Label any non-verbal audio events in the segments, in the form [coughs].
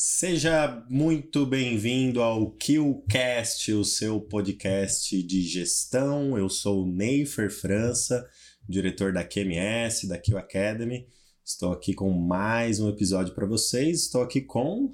Seja muito bem-vindo ao KillCast, o seu podcast de gestão. Eu sou o Neifer França, diretor da QMS, da Kill Academy. Estou aqui com mais um episódio para vocês. Estou aqui com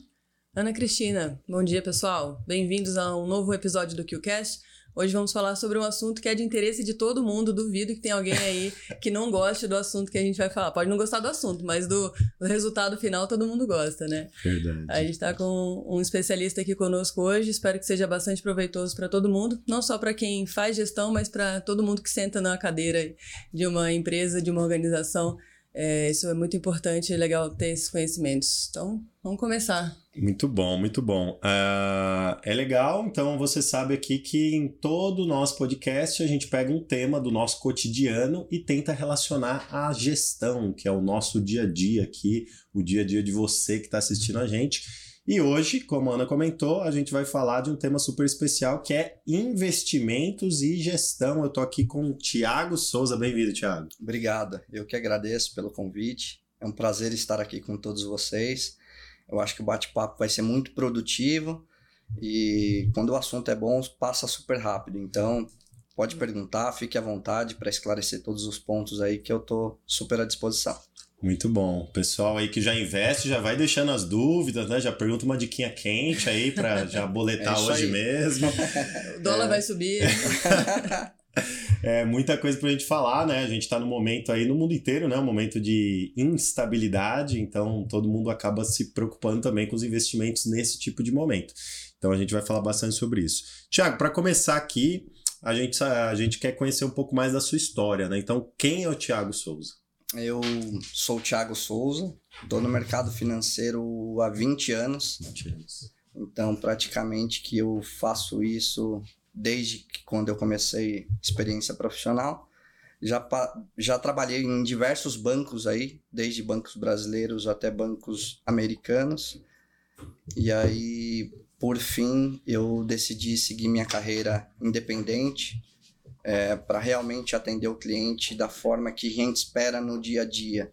Ana Cristina. Bom dia, pessoal. Bem-vindos a um novo episódio do KillCast. Hoje vamos falar sobre um assunto que é de interesse de todo mundo. Duvido que tenha alguém aí que não goste do assunto que a gente vai falar. Pode não gostar do assunto, mas do, do resultado final todo mundo gosta, né? Verdade. A gente está com um especialista aqui conosco hoje. Espero que seja bastante proveitoso para todo mundo. Não só para quem faz gestão, mas para todo mundo que senta na cadeira de uma empresa, de uma organização. É, isso é muito importante e legal ter esses conhecimentos. Então, vamos começar. Muito bom, muito bom. Uh, é legal, então você sabe aqui que em todo o nosso podcast a gente pega um tema do nosso cotidiano e tenta relacionar à gestão, que é o nosso dia a dia aqui, o dia a dia de você que está assistindo a gente. E hoje, como a Ana comentou, a gente vai falar de um tema super especial que é investimentos e gestão. Eu estou aqui com o Tiago Souza. Bem-vindo, Tiago. Obrigado. Eu que agradeço pelo convite. É um prazer estar aqui com todos vocês. Eu acho que o bate-papo vai ser muito produtivo e quando o assunto é bom, passa super rápido. Então, pode perguntar, fique à vontade para esclarecer todos os pontos aí que eu tô super à disposição. Muito bom. Pessoal aí que já investe, já vai deixando as dúvidas, né? Já pergunta uma diquinha quente aí para [laughs] já boletar é hoje aí. mesmo. [laughs] o dólar é. vai subir. [laughs] É muita coisa para a gente falar, né? A gente está no momento aí no mundo inteiro, né? Um momento de instabilidade, então todo mundo acaba se preocupando também com os investimentos nesse tipo de momento. Então a gente vai falar bastante sobre isso. Tiago, para começar aqui, a gente, a gente quer conhecer um pouco mais da sua história, né? Então, quem é o Tiago Souza? Eu sou o Thiago Souza, estou no mercado financeiro há 20 anos. 20 anos. Então, praticamente que eu faço isso desde que quando eu comecei experiência profissional. Já, já trabalhei em diversos bancos aí, desde bancos brasileiros até bancos americanos. E aí, por fim, eu decidi seguir minha carreira independente é, para realmente atender o cliente da forma que a gente espera no dia a dia.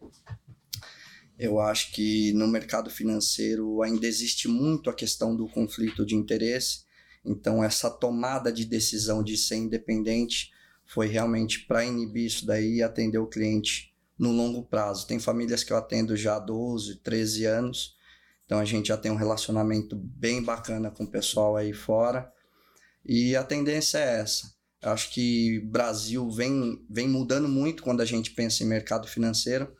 Eu acho que no mercado financeiro ainda existe muito a questão do conflito de interesse então, essa tomada de decisão de ser independente foi realmente para inibir isso daí e atender o cliente no longo prazo. Tem famílias que eu atendo já há 12, 13 anos, então a gente já tem um relacionamento bem bacana com o pessoal aí fora. E a tendência é essa. Acho que Brasil vem, vem mudando muito quando a gente pensa em mercado financeiro.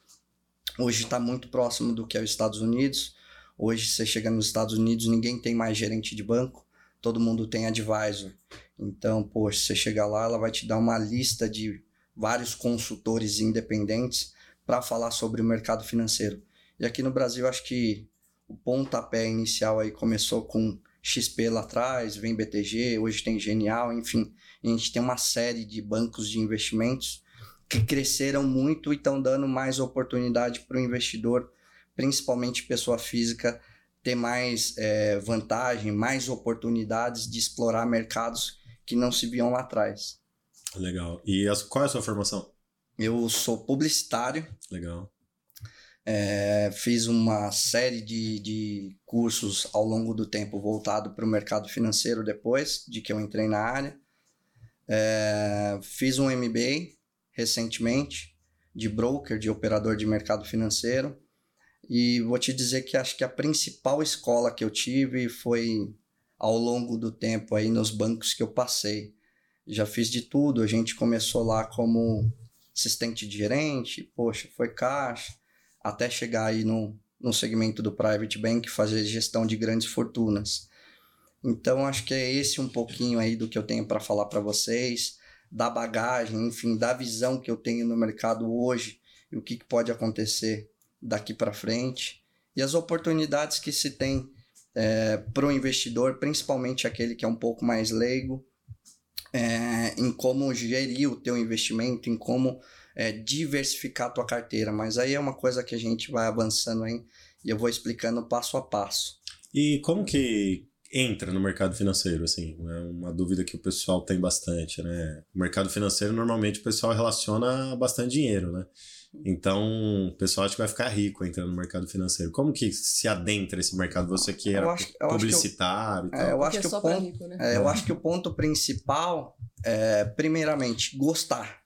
Hoje está muito próximo do que é os Estados Unidos. Hoje, você chega nos Estados Unidos, ninguém tem mais gerente de banco todo mundo tem advisor. Então, poxa, você chegar lá, ela vai te dar uma lista de vários consultores independentes para falar sobre o mercado financeiro. E aqui no Brasil, acho que o pontapé inicial aí começou com XP lá atrás, vem BTG, hoje tem Genial, enfim. A gente tem uma série de bancos de investimentos que cresceram muito e estão dando mais oportunidade para o investidor, principalmente pessoa física, ter mais é, vantagem, mais oportunidades de explorar mercados que não se viam lá atrás. Legal. E a, qual é a sua formação? Eu sou publicitário. Legal. É, fiz uma série de, de cursos ao longo do tempo voltado para o mercado financeiro depois de que eu entrei na área. É, fiz um MBA recentemente de broker, de operador de mercado financeiro. E vou te dizer que acho que a principal escola que eu tive foi ao longo do tempo aí nos bancos que eu passei. Já fiz de tudo, a gente começou lá como assistente de gerente, poxa, foi caixa, até chegar aí no, no segmento do private bank, fazer gestão de grandes fortunas. Então acho que é esse um pouquinho aí do que eu tenho para falar para vocês, da bagagem, enfim, da visão que eu tenho no mercado hoje e o que, que pode acontecer daqui para frente e as oportunidades que se tem é, para o investidor, principalmente aquele que é um pouco mais leigo, é, em como gerir o teu investimento, em como é, diversificar a tua carteira. Mas aí é uma coisa que a gente vai avançando aí e eu vou explicando passo a passo. E como que entra no mercado financeiro, assim, é uma dúvida que o pessoal tem bastante, né? O mercado financeiro normalmente o pessoal relaciona bastante dinheiro, né? Então, o pessoal acha que vai ficar rico entrando no mercado financeiro. Como que se adentra esse mercado? Você que era acho- eu acho que eu- publicitário e tal. É, eu acho é que o pra ponto, rico, né? É, eu acho que o ponto principal é, primeiramente, gostar.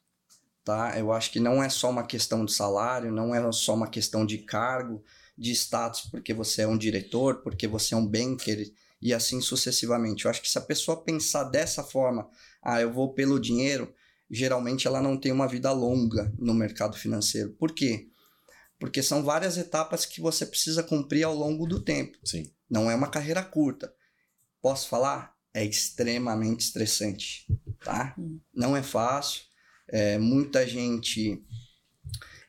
Tá? Eu acho que não é só uma questão de salário, não é só uma questão de cargo, de status, porque você é um diretor, porque você é um banker e assim sucessivamente. Eu acho que se a pessoa pensar dessa forma, ah, eu vou pelo dinheiro, geralmente ela não tem uma vida longa no mercado financeiro. Por quê? Porque são várias etapas que você precisa cumprir ao longo do tempo. Sim. Não é uma carreira curta. Posso falar? É extremamente estressante, tá? Hum. Não é fácil. É, muita gente,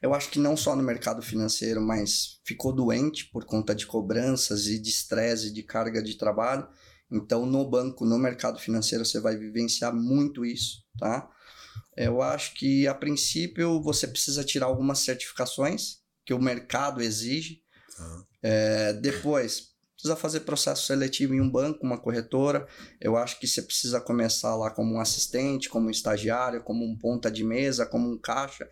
eu acho que não só no mercado financeiro, mas ficou doente por conta de cobranças e de estresse, de carga de trabalho. Então, no banco, no mercado financeiro, você vai vivenciar muito isso, tá? Eu acho que, a princípio, você precisa tirar algumas certificações que o mercado exige. Tá. É, depois, precisa fazer processo seletivo em um banco, uma corretora. Eu acho que você precisa começar lá como um assistente, como um estagiário, como um ponta de mesa, como um caixa.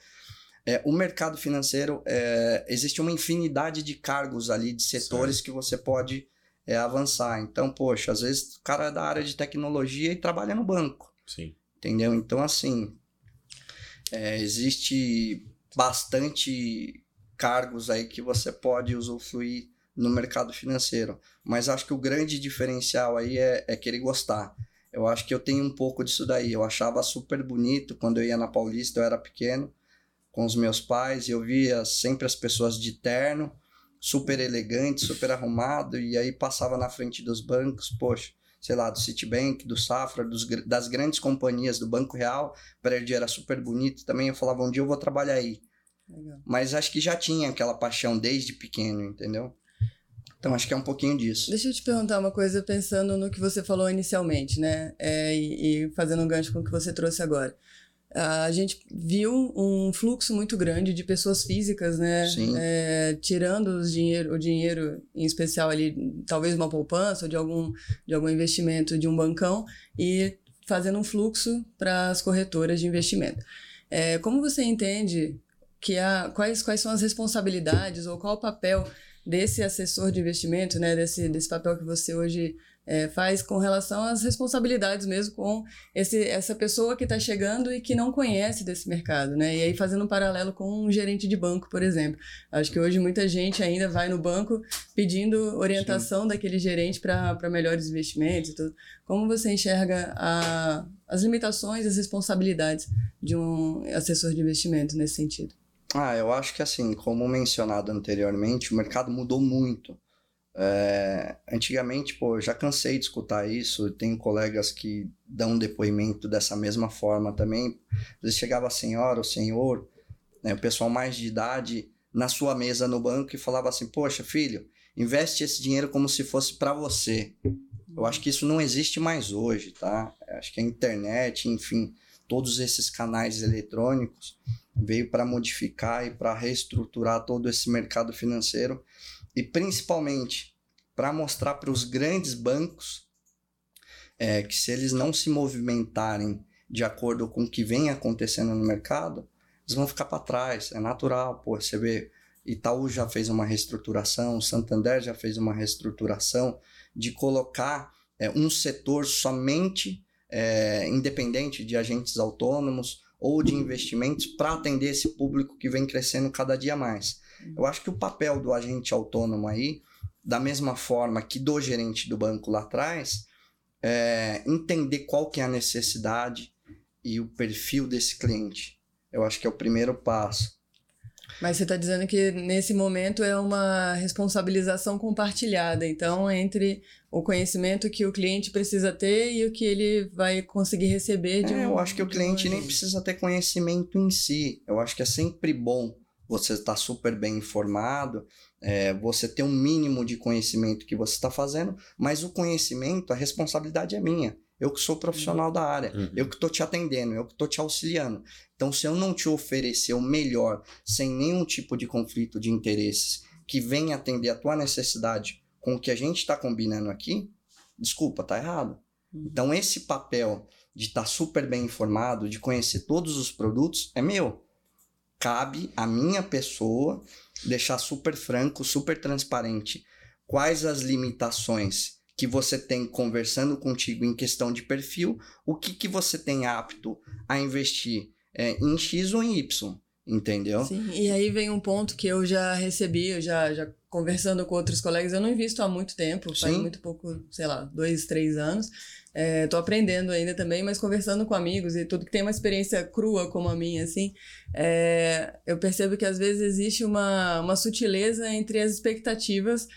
É, o mercado financeiro, é, existe uma infinidade de cargos ali, de setores que você pode é, avançar. Então, poxa, às vezes o cara é da área de tecnologia e trabalha no banco Sim. entendeu? Então, assim, é, existe bastante cargos aí que você pode usufruir no mercado financeiro, mas acho que o grande diferencial aí é, é querer gostar. Eu acho que eu tenho um pouco disso daí. Eu achava super bonito quando eu ia na Paulista, eu era pequeno, com os meus pais, e eu via sempre as pessoas de terno, super elegante, super arrumado, e aí passava na frente dos bancos, poxa, sei lá, do Citibank, do Safra, dos, das grandes companhias do Banco Real, o prédio era super bonito também, eu falava, um dia eu vou trabalhar aí. Legal. Mas acho que já tinha aquela paixão desde pequeno, entendeu? Então acho que é um pouquinho disso. Deixa eu te perguntar uma coisa pensando no que você falou inicialmente, né? É, e, e fazendo um gancho com o que você trouxe agora. A gente viu um fluxo muito grande de pessoas físicas, né? É, tirando os dinheiro, o dinheiro, em especial ali, talvez uma poupança ou de algum, de algum investimento de um bancão, e fazendo um fluxo para as corretoras de investimento. É, como você entende que a, quais, quais são as responsabilidades ou qual o papel desse assessor de investimento, né, desse, desse papel que você hoje é, faz com relação às responsabilidades mesmo com esse, essa pessoa que está chegando e que não conhece desse mercado, né? E aí fazendo um paralelo com um gerente de banco, por exemplo. Acho que hoje muita gente ainda vai no banco pedindo orientação daquele gerente para melhores investimentos e tudo. Como você enxerga a, as limitações, as responsabilidades de um assessor de investimento nesse sentido? Ah, eu acho que assim, como mencionado anteriormente, o mercado mudou muito. É, antigamente, pô, eu já cansei de escutar isso. Tenho colegas que dão depoimento dessa mesma forma também. Às vezes chegava a senhora, o senhor, né, o pessoal mais de idade na sua mesa no banco e falava assim: Poxa, filho, investe esse dinheiro como se fosse para você. Eu acho que isso não existe mais hoje, tá? Acho que a internet, enfim, todos esses canais eletrônicos veio para modificar e para reestruturar todo esse mercado financeiro e principalmente para mostrar para os grandes bancos é, que se eles não se movimentarem de acordo com o que vem acontecendo no mercado, eles vão ficar para trás. É natural, pô. Você vê, Itaú já fez uma reestruturação, Santander já fez uma reestruturação de colocar é, um setor somente é, independente de agentes autônomos ou de investimentos para atender esse público que vem crescendo cada dia mais. Eu acho que o papel do agente autônomo aí, da mesma forma que do gerente do banco lá atrás, é entender qual que é a necessidade e o perfil desse cliente. Eu acho que é o primeiro passo. Mas você está dizendo que nesse momento é uma responsabilização compartilhada, então, entre o conhecimento que o cliente precisa ter e o que ele vai conseguir receber de um. É, eu acho que o um cliente nem precisa ter conhecimento em si. Eu acho que é sempre bom você estar super bem informado, é, você ter um mínimo de conhecimento que você está fazendo, mas o conhecimento, a responsabilidade é minha. Eu que sou profissional da área, Uhum. eu que estou te atendendo, eu que estou te auxiliando. Então, se eu não te oferecer o melhor, sem nenhum tipo de conflito de interesses, que venha atender a tua necessidade com o que a gente está combinando aqui, desculpa, tá errado. Uhum. Então, esse papel de estar super bem informado, de conhecer todos os produtos, é meu. Cabe a minha pessoa deixar super franco, super transparente quais as limitações que você tem conversando contigo em questão de perfil, o que, que você tem apto a investir é, em X ou em Y, entendeu? Sim, e aí vem um ponto que eu já recebi, eu já, já conversando com outros colegas, eu não invisto há muito tempo, faz Sim. muito pouco, sei lá, dois, três anos. Estou é, aprendendo ainda também, mas conversando com amigos e tudo que tem uma experiência crua como a minha, assim, é, eu percebo que às vezes existe uma, uma sutileza entre as expectativas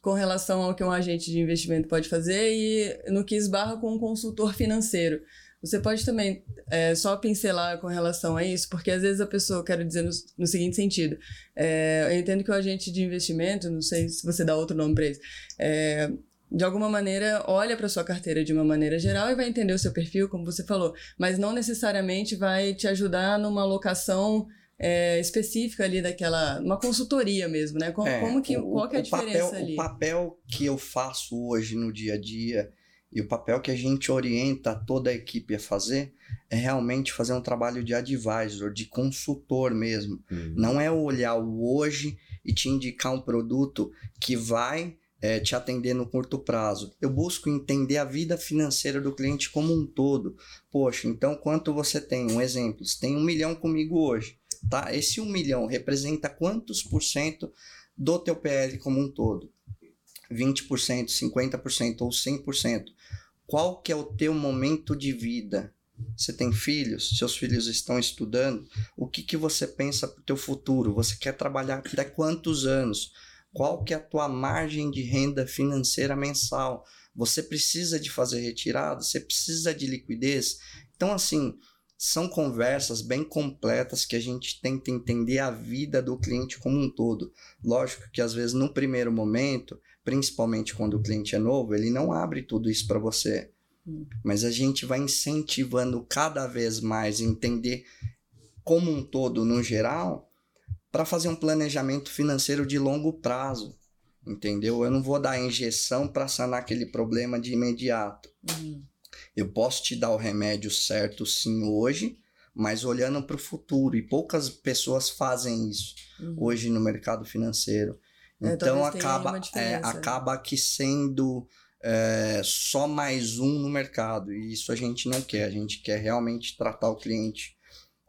com relação ao que um agente de investimento pode fazer e no que esbarra com um consultor financeiro. Você pode também é, só pincelar com relação a isso, porque às vezes a pessoa, quero dizer no, no seguinte sentido, é, eu entendo que o agente de investimento, não sei se você dá outro nome para isso, é, de alguma maneira olha para sua carteira de uma maneira geral e vai entender o seu perfil, como você falou, mas não necessariamente vai te ajudar numa alocação é, específica ali daquela, uma consultoria mesmo, né? Como, é, como que, o, qual que é a diferença papel, ali? O papel que eu faço hoje no dia a dia e o papel que a gente orienta toda a equipe a fazer é realmente fazer um trabalho de advisor, de consultor mesmo. Uhum. Não é olhar o hoje e te indicar um produto que vai é, te atender no curto prazo. Eu busco entender a vida financeira do cliente como um todo. Poxa, então quanto você tem? Um exemplo, você tem um milhão comigo hoje, tá? Esse um milhão representa quantos por cento do teu PL como um todo? 20%, 50% ou 100%. Qual que é o teu momento de vida? Você tem filhos? Seus filhos estão estudando? O que, que você pensa para o teu futuro? Você quer trabalhar até quantos anos? Qual que é a tua margem de renda financeira mensal? Você precisa de fazer retirada? Você precisa de liquidez? Então, assim, são conversas bem completas que a gente tenta entender a vida do cliente como um todo. Lógico que às vezes no primeiro momento, principalmente quando o cliente é novo, ele não abre tudo isso para você. Hum. Mas a gente vai incentivando cada vez mais entender como um todo no geral para fazer um planejamento financeiro de longo prazo. Entendeu? Eu não vou dar injeção para sanar aquele problema de imediato. Uhum. Eu posso te dar o remédio certo sim hoje, mas olhando para o futuro. E poucas pessoas fazem isso uhum. hoje no mercado financeiro. É, então acaba, é, acaba que sendo é, só mais um no mercado. E isso a gente não quer. A gente quer realmente tratar o cliente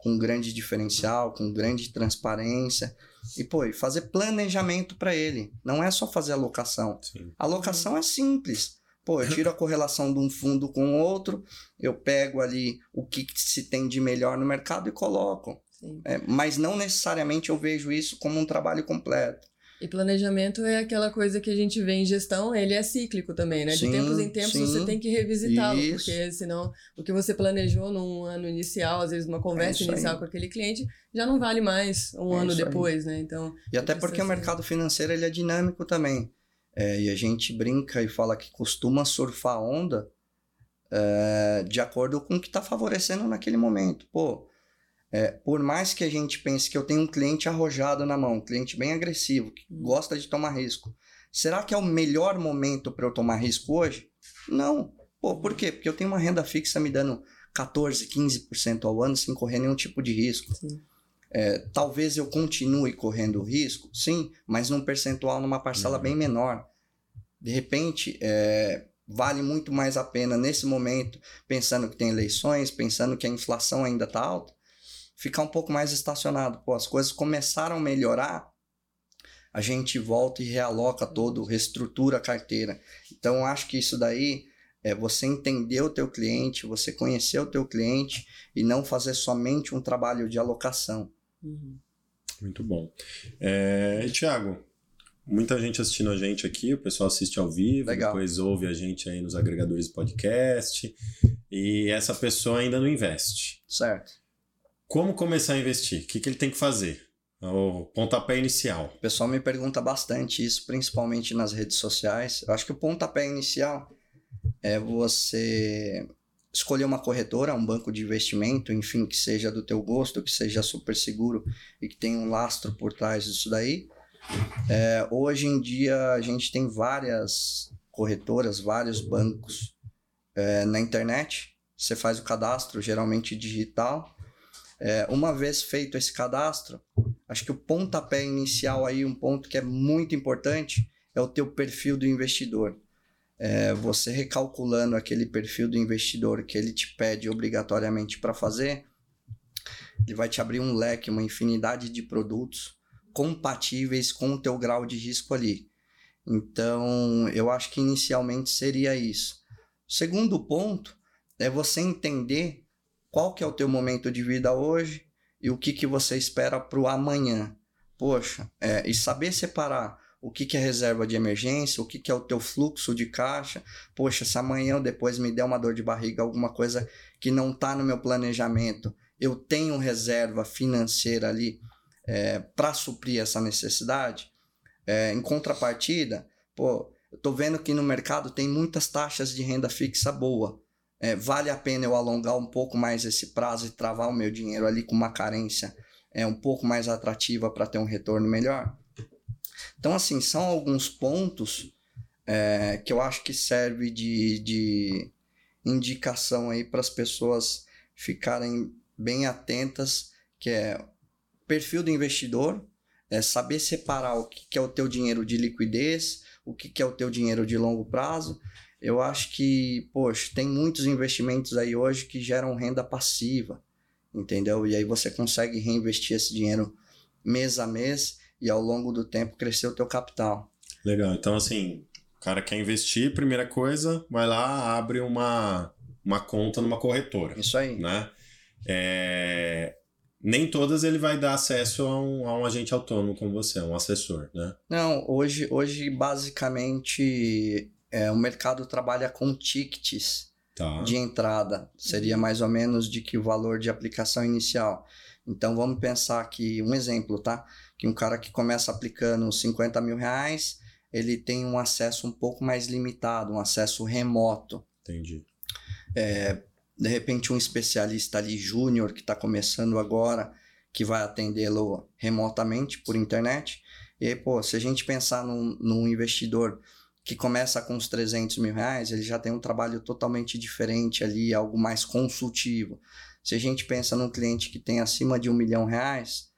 com grande diferencial, com grande transparência. E, pô, e fazer planejamento para ele. Não é só fazer alocação. Sim. A alocação é simples. Pô, eu tiro a correlação de um fundo com o outro, eu pego ali o que se tem de melhor no mercado e coloco. É, mas não necessariamente eu vejo isso como um trabalho completo. E planejamento é aquela coisa que a gente vê em gestão, ele é cíclico também, né? De sim, tempos em tempos sim, você tem que revisitá-lo, porque senão o que você planejou num ano inicial, às vezes uma conversa é inicial aí. com aquele cliente, já não vale mais um é ano depois, aí. né? Então. E até porque o mercado financeiro ele é dinâmico também. É, e a gente brinca e fala que costuma surfar onda é, de acordo com o que está favorecendo naquele momento. Pô, é, por mais que a gente pense que eu tenho um cliente arrojado na mão, um cliente bem agressivo, que hum. gosta de tomar risco, será que é o melhor momento para eu tomar risco hoje? Não. Pô, por quê? Porque eu tenho uma renda fixa me dando 14, 15% ao ano sem correr nenhum tipo de risco. É, talvez eu continue correndo risco, sim, mas num percentual, numa parcela uhum. bem menor. De repente, é, vale muito mais a pena nesse momento, pensando que tem eleições, pensando que a inflação ainda está alta, ficar um pouco mais estacionado. Pô, as coisas começaram a melhorar, a gente volta e realoca todo, reestrutura a carteira. Então, acho que isso daí é você entender o teu cliente, você conhecer o teu cliente e não fazer somente um trabalho de alocação. Uhum. Muito bom. É, Tiago, muita gente assistindo a gente aqui, o pessoal assiste ao vivo, Legal. depois ouve a gente aí nos agregadores de podcast, e essa pessoa ainda não investe. Certo. Como começar a investir? O que, que ele tem que fazer? O pontapé inicial. O pessoal me pergunta bastante isso, principalmente nas redes sociais. Eu acho que o pontapé inicial é você escolher uma corretora, um banco de investimento, enfim, que seja do teu gosto, que seja super seguro e que tenha um lastro por trás disso daí. É, hoje em dia a gente tem várias corretoras, vários bancos é, na internet. Você faz o cadastro, geralmente digital É, uma vez feito esse cadastro, acho que o pontapé inicial aí, um ponto que é muito importante, é o teu perfil do investidor. É, você recalculando aquele perfil do investidor que ele te pede obrigatoriamente para fazer, ele vai te abrir um leque, uma infinidade de produtos compatíveis com o teu grau de risco ali. Então, eu acho que inicialmente seria isso. Segundo ponto é você entender qual que é o teu momento de vida hoje e o que, que você espera para o amanhã. Poxa, é, e saber separar o que, que é reserva de emergência, o que, que é o teu fluxo de caixa. Poxa, se amanhã ou depois me der uma dor de barriga, alguma coisa que não está no meu planejamento, eu tenho reserva financeira ali é, para suprir essa necessidade. É, em contrapartida, pô, eu estou vendo que no mercado tem muitas taxas de renda fixa boa é, vale a pena eu alongar um pouco mais esse prazo e travar o meu dinheiro ali com uma carência é um pouco mais atrativa para ter um retorno melhor? Então, assim, são alguns pontos é, que eu acho que serve de, de indicação aí para as pessoas ficarem bem atentas, que é perfil do investidor, é saber separar o que, que é o teu dinheiro de liquidez, o que, que é o teu dinheiro de longo prazo eu acho que, poxa, tem muitos investimentos aí hoje que geram renda passiva, entendeu? E aí você consegue reinvestir esse dinheiro mês a mês e ao longo do tempo crescer o teu capital. Legal. Então, assim, o cara quer investir, primeira coisa, vai lá, abre uma, uma conta numa corretora. Isso aí. Né? É... Nem todas ele vai dar acesso a um, a um agente autônomo como você, um assessor, né? Não, hoje, hoje basicamente é, o mercado trabalha com tickets tá. de entrada. Seria mais ou menos de que o valor de aplicação inicial. Então vamos pensar que, um exemplo, tá? Que um cara que começa aplicando 50 mil reais, ele tem um acesso um pouco mais limitado, um acesso remoto. Entendi. É, de repente um especialista ali júnior que está começando agora, que vai atendê-lo remotamente por internet. E aí, pô, se a gente pensar num, num investidor que começa com uns 300 mil reais, ele já tem um trabalho totalmente diferente ali, algo mais consultivo. Se a gente pensa num cliente que tem acima de um milhão reais,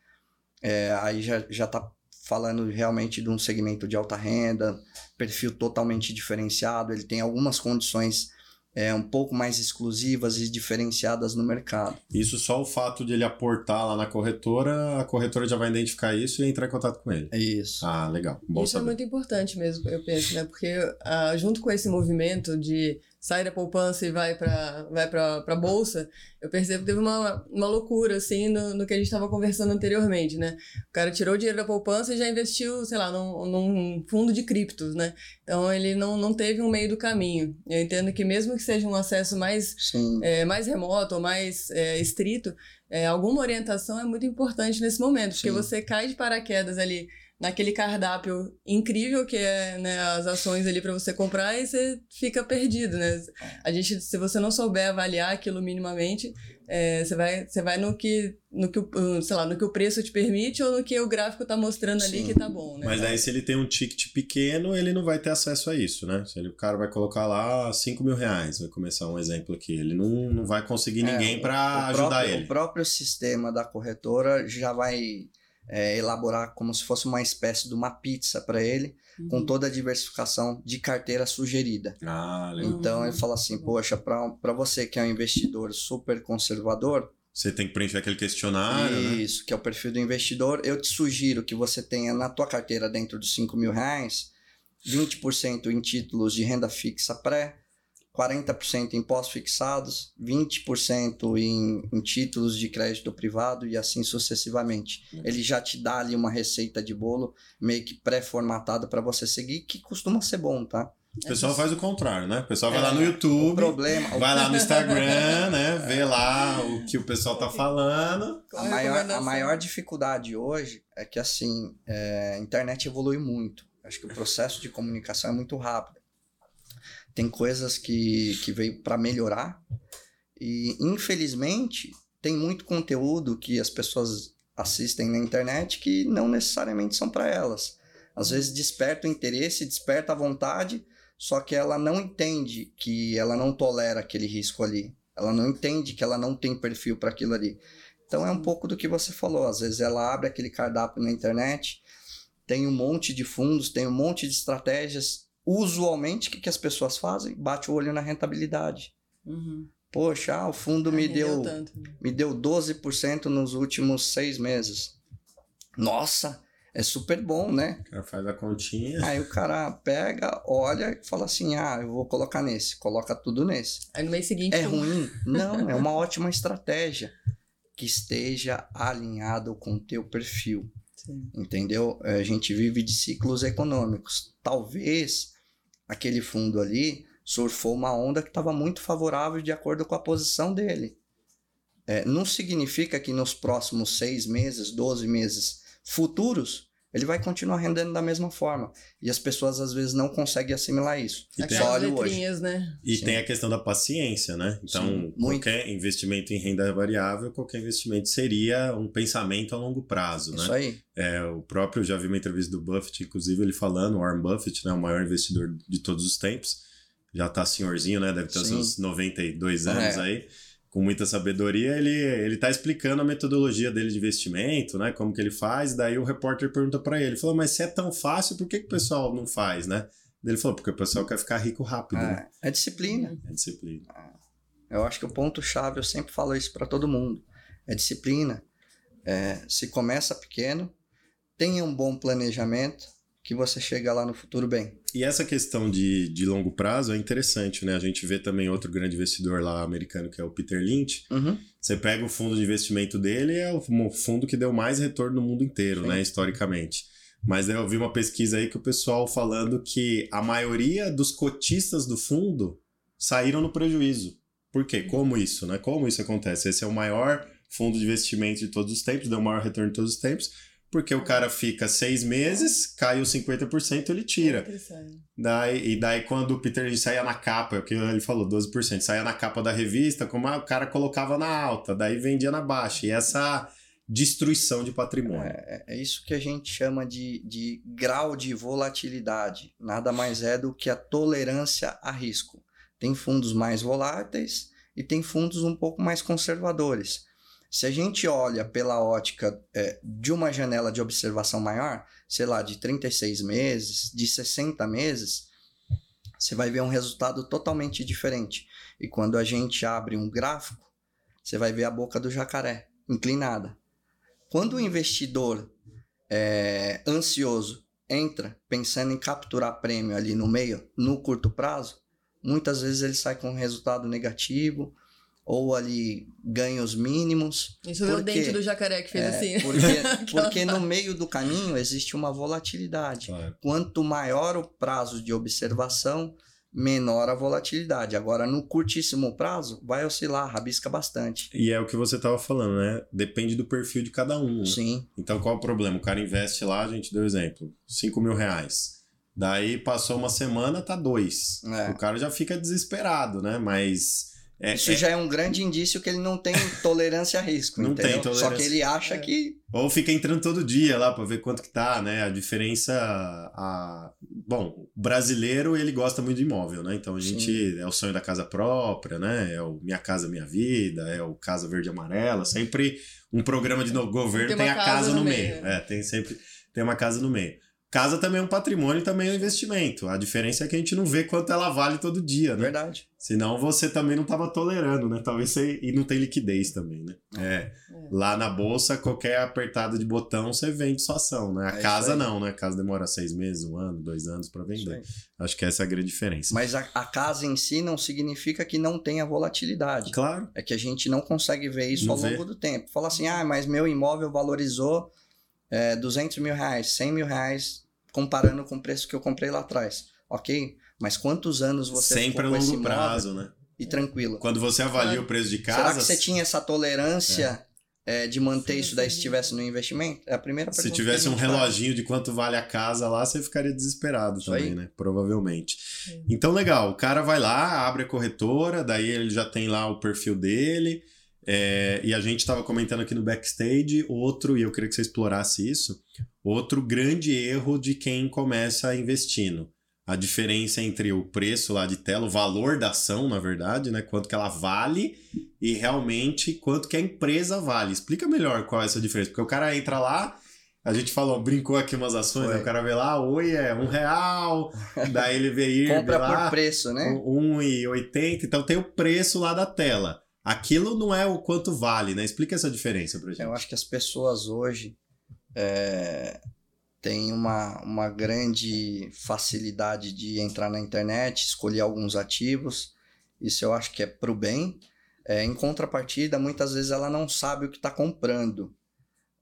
é, aí já está falando realmente de um segmento de alta renda, perfil totalmente diferenciado, ele tem algumas condições é, um pouco mais exclusivas e diferenciadas no mercado. Isso só o fato de ele aportar lá na corretora, a corretora já vai identificar isso e entrar em contato com ele. É isso. Ah, legal. Bom isso saber. é muito importante mesmo, eu penso, né? Porque ah, junto com esse movimento de sai da poupança e vai para vai para bolsa, eu percebo que teve uma, uma loucura, assim, no, no que a gente estava conversando anteriormente, né? O cara tirou o dinheiro da poupança e já investiu, sei lá, num, num fundo de criptos, né? Então, ele não, não teve um meio do caminho. Eu entendo que mesmo que seja um acesso mais, é, mais remoto ou mais é, estrito, é, alguma orientação é muito importante nesse momento, porque Sim. você cai de paraquedas ali naquele cardápio incrível que é né, as ações ali para você comprar e você fica perdido, né? A gente, se você não souber avaliar aquilo minimamente, é, você vai, você vai no que, no que, o, sei lá, no que o preço te permite ou no que o gráfico tá mostrando Sim. ali que tá bom, né? Mas aí se ele tem um ticket pequeno, ele não vai ter acesso a isso, né? Se ele, o cara vai colocar lá 5 mil reais, vai começar um exemplo aqui, ele não, não vai conseguir é, ninguém para ajudar próprio, ele. O próprio sistema da corretora já vai é, elaborar como se fosse uma espécie de uma pizza para ele, uhum. com toda a diversificação de carteira sugerida. Ah, legal. Então ele fala assim: poxa, para você que é um investidor super conservador. Você tem que preencher aquele questionário. Né? Isso, né? que é o perfil do investidor. Eu te sugiro que você tenha na tua carteira dentro dos 5 mil reais 20% em títulos de renda fixa pré, 40% em pós-fixados, 20% em, em títulos de crédito privado e assim sucessivamente. Uhum. Ele já te dá ali uma receita de bolo meio que pré-formatada para você seguir, que costuma ser bom, tá? O pessoal faz o contrário, né? O pessoal vai é, lá no YouTube, problema, vai lá no Instagram, [laughs] né? Vê lá o que o pessoal tá falando. A maior, a maior dificuldade hoje é que, assim, é, a internet evolui muito. Acho que o processo de comunicação é muito rápido tem coisas que, que veio para melhorar. E, infelizmente, tem muito conteúdo que as pessoas assistem na internet que não necessariamente são para elas. Às vezes desperta o interesse, desperta a vontade, só que ela não entende que ela não tolera aquele risco ali. Ela não entende que ela não tem perfil para aquilo ali. Então é um pouco do que você falou. Às vezes ela abre aquele cardápio na internet, tem um monte de fundos, tem um monte de estratégias. Usualmente, o que, que as pessoas fazem? Bate o olho na rentabilidade. Uhum. Poxa, ah, o fundo Ah, me deu, tanto. me deu 12% nos últimos seis meses. Nossa, é super bom, né? O cara faz a continha. Aí o cara pega, olha e fala assim: ah, eu vou colocar nesse. Coloca tudo nesse. Aí no mês seguinte. É ruim? [laughs] Não, é uma ótima estratégia que esteja alinhado com o teu perfil, Sim. entendeu? A gente vive de ciclos econômicos. Talvez aquele fundo ali surfou uma onda que estava muito favorável de acordo com a posição dele. É, não significa que nos próximos seis meses, 12 meses futuros, ele vai continuar rendendo da mesma forma. E as pessoas às vezes não conseguem assimilar isso. E tem- Só olha hoje. letrinhas, né? E Sim. tem a questão da paciência, né? Então, Sim, muito. qualquer investimento em renda variável, qualquer investimento seria um pensamento a longo prazo, Isso né? aí. É, o próprio, já vi uma entrevista do Buffett, inclusive ele falando, Warren Buffett, né, o maior investidor de todos os tempos, já tá senhorzinho, né? Deve ter Sim. seus 92 anos É. aí, com muita sabedoria, ele, ele tá explicando a metodologia dele de investimento, né? Como que ele faz, daí o repórter pergunta para ele, ele falou, mas se é tão fácil, por que, que o pessoal não faz, né? Ele falou, porque o pessoal quer ficar rico rápido, né? É, é disciplina. É disciplina. Eu acho que o ponto-chave, eu sempre falo isso para todo mundo, é disciplina. É, se começa pequeno, tenha um bom planejamento, que você chega lá no futuro bem. E essa questão de, de longo prazo é interessante, né? A gente vê também outro grande investidor lá americano, que é o Peter Lynch. Uhum. Você pega o fundo de investimento dele, é o fundo que deu mais retorno no mundo inteiro, Sim. né? Historicamente. Mas eu vi uma pesquisa aí que o pessoal falando que a maioria dos cotistas do fundo saíram no prejuízo. Por quê? Como isso, né? Como isso acontece? Esse é o maior fundo de investimento de todos os tempos, deu o maior retorno de todos os tempos, porque o cara fica seis meses, cai os 50%, ele tira. Interessante. Daí, e daí quando o Peter Lynch saía na capa, é o que ele falou, 12%, saía na capa da revista, como o cara colocava na alta, daí vendia na baixa. E essa destruição de patrimônio. É, é isso que a gente chama de, de grau de volatilidade. Nada mais é do que a tolerância a risco. Tem fundos mais voláteis e tem fundos um pouco mais conservadores. Se a gente olha pela ótica é, de uma janela de observação maior, sei lá, de 36 meses, de 60 meses, você vai ver um resultado totalmente diferente. E quando a gente abre um gráfico, você vai ver a boca do jacaré inclinada. Quando o investidor é, ansioso entra pensando em capturar prêmio ali no meio, no curto prazo, muitas vezes ele sai com um resultado negativo ou ali ganhos mínimos. Isso foi o Por dente do jacaré que fez É, assim. porque, [laughs] porque no meio do caminho existe uma volatilidade. Claro. Quanto maior o prazo de observação, menor a volatilidade. Agora, no curtíssimo prazo, vai oscilar, rabisca bastante. E é o que você estava falando, né? Depende do perfil de cada um. né? Sim, Então qual é o problema? O cara investe lá, a gente deu exemplo, 5 mil reais. Daí passou uma semana, tá dois. É. O cara já fica desesperado, né? Mas. É, isso é- já é um grande indício que ele não tem tolerância a risco, Não entendeu? tem tolerância. Só que ele acha É. que Ou fica entrando todo dia lá para ver quanto que tá, né? A diferença. A... Bom, o brasileiro ele gosta muito de imóvel, né? Então a gente. É o sonho da casa própria, né? É o Minha Casa Minha Vida, é o Casa Verde e Amarela. Sempre um programa de no- governo Tem tem, uma a casa casa no no meio, meio. É, tem sempre. Tem uma casa no meio. Casa também é um patrimônio e também é um investimento. A diferença é que a gente não vê quanto ela vale todo dia, é né? verdade. Senão você também não tava tolerando, né? Talvez você. E não tem liquidez também, né? É. Lá na bolsa, qualquer apertada de botão, você vende sua ação, né? A É casa não, né? A casa demora seis meses, um ano, dois anos para vender. Acho que essa é a grande diferença. Mas a, a casa em si não significa que não tenha volatilidade. Claro. É que a gente não consegue ver isso Não ao vê. longo do tempo. Fala assim, ah, mas meu imóvel valorizou é, 200 mil reais, 100 mil reais, comparando com o preço que eu comprei lá atrás. Ok? Mas quantos anos você Sempre a ficou com esse longo prazo, né? e tranquilo? Quando você avalia Claro. o preço de Será casa. que você tinha essa tolerância é, de manter Sim, isso daí sim. se tivesse no investimento? É a primeira Se pergunta. tivesse que a um faz. reloginho de quanto vale a casa lá, você ficaria desesperado Isso também, aí. né? Provavelmente. Sim. Então, legal. O cara vai lá, abre a corretora, daí ele já tem lá o perfil dele. É, e a gente estava comentando aqui no backstage outro, e eu queria que você explorasse isso, outro grande erro de quem começa investindo. a diferença entre o preço lá de tela, o valor da ação, na verdade, né? Quanto que ela vale e realmente quanto que a empresa vale. Explica melhor qual é essa diferença, porque o cara entra lá, a gente falou, brincou aqui umas ações, né? o cara vê lá, oi, é um real, daí ele vê [laughs] IRB Compra lá, por preço, né? 1,80, então tem o preço lá da tela. Aquilo não é o quanto vale, né? Explica essa diferença pra gente. Eu acho que as pessoas hoje é, têm uma, uma grande facilidade de entrar na internet, escolher alguns ativos. Isso eu acho que é pro bem. É, em contrapartida, muitas vezes ela não sabe o que está comprando.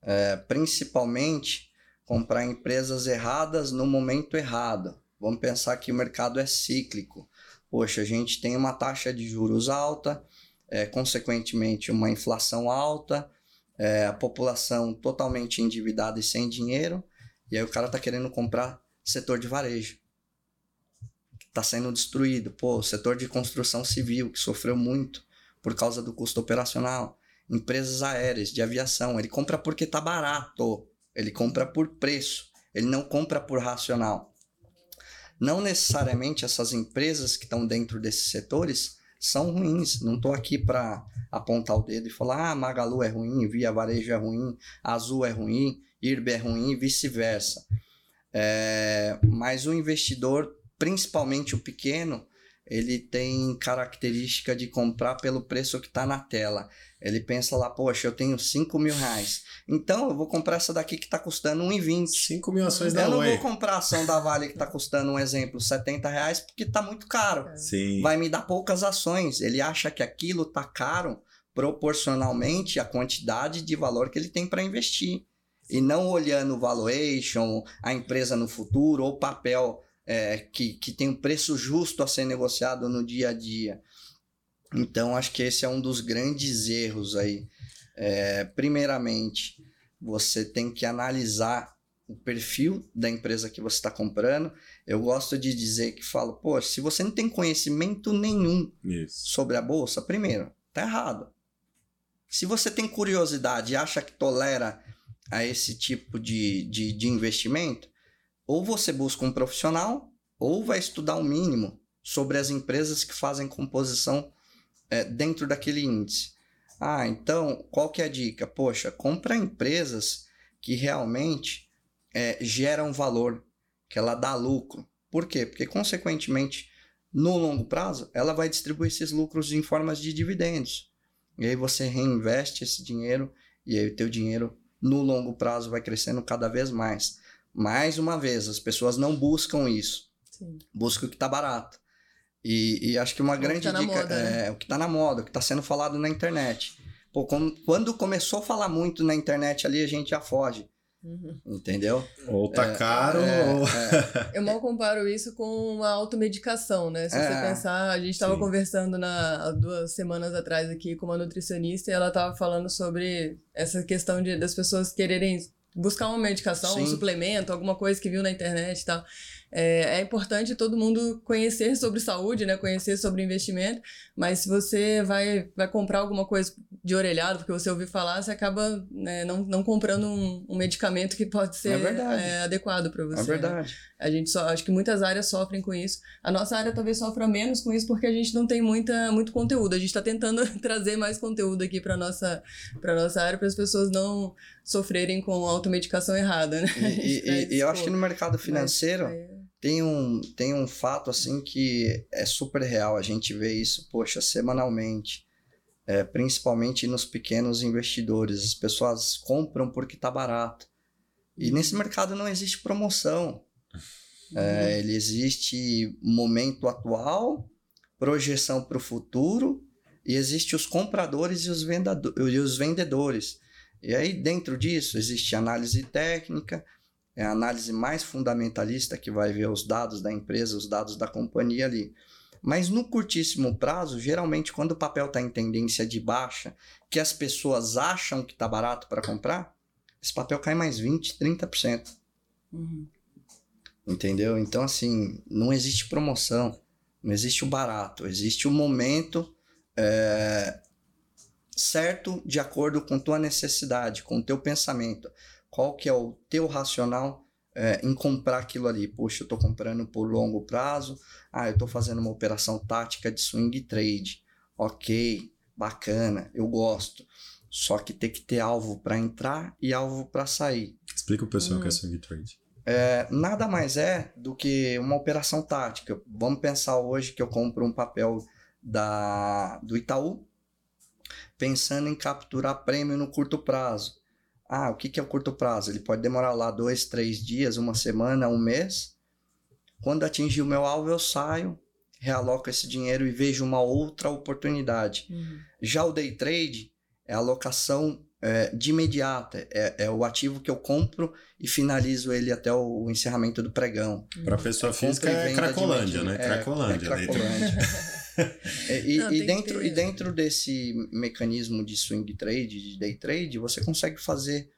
É, principalmente comprar empresas erradas no momento errado. Vamos pensar que o mercado é cíclico. Poxa, a gente tem uma taxa de juros alta, é, consequentemente uma inflação alta, é, a população totalmente endividada e sem dinheiro, e aí o cara tá querendo comprar setor de varejo. Tá sendo destruído. Pô, setor de construção civil, que sofreu muito por causa do custo operacional. Empresas aéreas, de aviação. Ele compra porque tá barato. Ele compra por preço. Ele não compra por racional. Não necessariamente essas empresas que estão dentro desses setores são ruins. Não estou aqui para apontar o dedo e falar: ah, Magalu é ruim, Via Varejo é ruim, Azul é ruim, IRB é ruim e vice-versa. É, mas o investidor, principalmente o pequeno, ele tem característica de comprar pelo preço que está na tela. Ele pensa lá, poxa, eu tenho 5 mil reais. Então eu vou comprar essa daqui que está custando 1,20. 5 mil ações da Eu não Oi. vou comprar a ação da Vale que está custando, um exemplo, 70 reais, porque está muito caro. Sim. Vai me dar poucas ações. Ele acha que aquilo está caro proporcionalmente à quantidade de valor que ele tem para investir. E não olhando o valuation, a empresa no futuro, ou papel é, que, que tem um preço justo a ser negociado no dia a dia. Então, acho que esse é um dos grandes erros aí. É, primeiramente, você tem que analisar o perfil da empresa que você está comprando. Eu gosto de dizer que falo, pô, se você não tem conhecimento nenhum Isso. sobre a bolsa, primeiro, tá errado. Se você tem curiosidade e acha que tolera a esse tipo de, de, de investimento, ou você busca um profissional, ou vai estudar o mínimo sobre as empresas que fazem composição é, dentro daquele índice. Ah, então, qual que é a dica? Poxa, compra empresas que realmente é, geram valor, que ela dá lucro. Por quê? Porque, consequentemente, no longo prazo, ela vai distribuir esses lucros em formas de dividendos. E aí você reinveste esse dinheiro e aí o teu dinheiro no longo prazo vai crescendo cada vez mais. Mais uma vez, as pessoas não buscam isso. Sim. Buscam o que está barato. E, e acho que uma O que grande tá na dica moda, né? é o que está na moda, o que está sendo falado na internet. Pô, com- quando começou a falar muito na internet ali, a gente já foge, Uhum. entendeu? Ou tá caro, É, ou. é. [laughs] Eu mal comparo isso com uma automedicação, né? Se É, você pensar, a gente estava sim. conversando na, há duas semanas atrás aqui com uma nutricionista e ela estava falando sobre essa questão de, das pessoas quererem buscar uma medicação, um Sim. suplemento, alguma coisa que viu na internet e tal. É, é importante todo mundo conhecer sobre saúde, né? Conhecer sobre investimento, mas se você vai, vai comprar alguma coisa de orelhado, porque você ouviu falar, você acaba né, não, não comprando um, um medicamento que pode ser verdade. é, adequado para você. É né? verdade. A gente só, acho que muitas áreas sofrem com isso. A nossa área talvez sofra menos com isso porque a gente não tem muita, muito conteúdo. A gente está tentando [laughs] trazer mais conteúdo aqui para nossa para nossa área para as pessoas não sofrerem com automedicação errada, né? E, [laughs] e- e- e eu acho que no mercado financeiro Mas, é, tem um, tem um fato assim que é super real. A gente vê isso, poxa, semanalmente. É, principalmente nos pequenos investidores. As pessoas compram porque tá barato. E nesse mercado não existe promoção. É, ele existe momento atual, projeção para o futuro, e existe os compradores e os, vendado- e os vendedores. E aí, dentro disso, existe análise técnica, é a análise mais fundamentalista que vai ver os dados da empresa, os dados da companhia ali. Mas no curtíssimo prazo, geralmente, quando o papel está em tendência de baixa, que as pessoas acham que está barato para comprar, esse papel cai mais 20%, 30%. uhum. Entendeu? Então, assim, não existe promoção, não existe o barato, existe o momento é, certo de acordo com tua necessidade, com o teu pensamento. Qual que é o teu racional é, em comprar aquilo ali. Poxa, eu estou comprando por longo prazo. Ah, eu estou fazendo uma operação tática de swing trade. Ok, bacana, eu gosto. Só que tem que ter alvo para entrar e alvo para sair. Explica o pessoal o que é swing trade. É, nada mais é do que uma operação tática. Vamos pensar hoje que eu compro um papel da, do Itaú, pensando em capturar prêmio no curto prazo. Ah, o que, que é o curto prazo? Ele pode demorar lá dois, três dias, uma semana, um mês. Quando atingir o meu alvo, eu saio, realoco esse dinheiro e vejo uma outra oportunidade. Uhum. Já o day trade é alocação é, de imediata, é, é, o ativo que eu compro e finalizo ele até o, o encerramento do pregão. Para pessoa é física é Cracolândia, né? Cracolândia. É, [laughs] Cracolândia. É, e, Não, e, dentro, e dentro desse mecanismo de swing trade, de day trade, você consegue fazer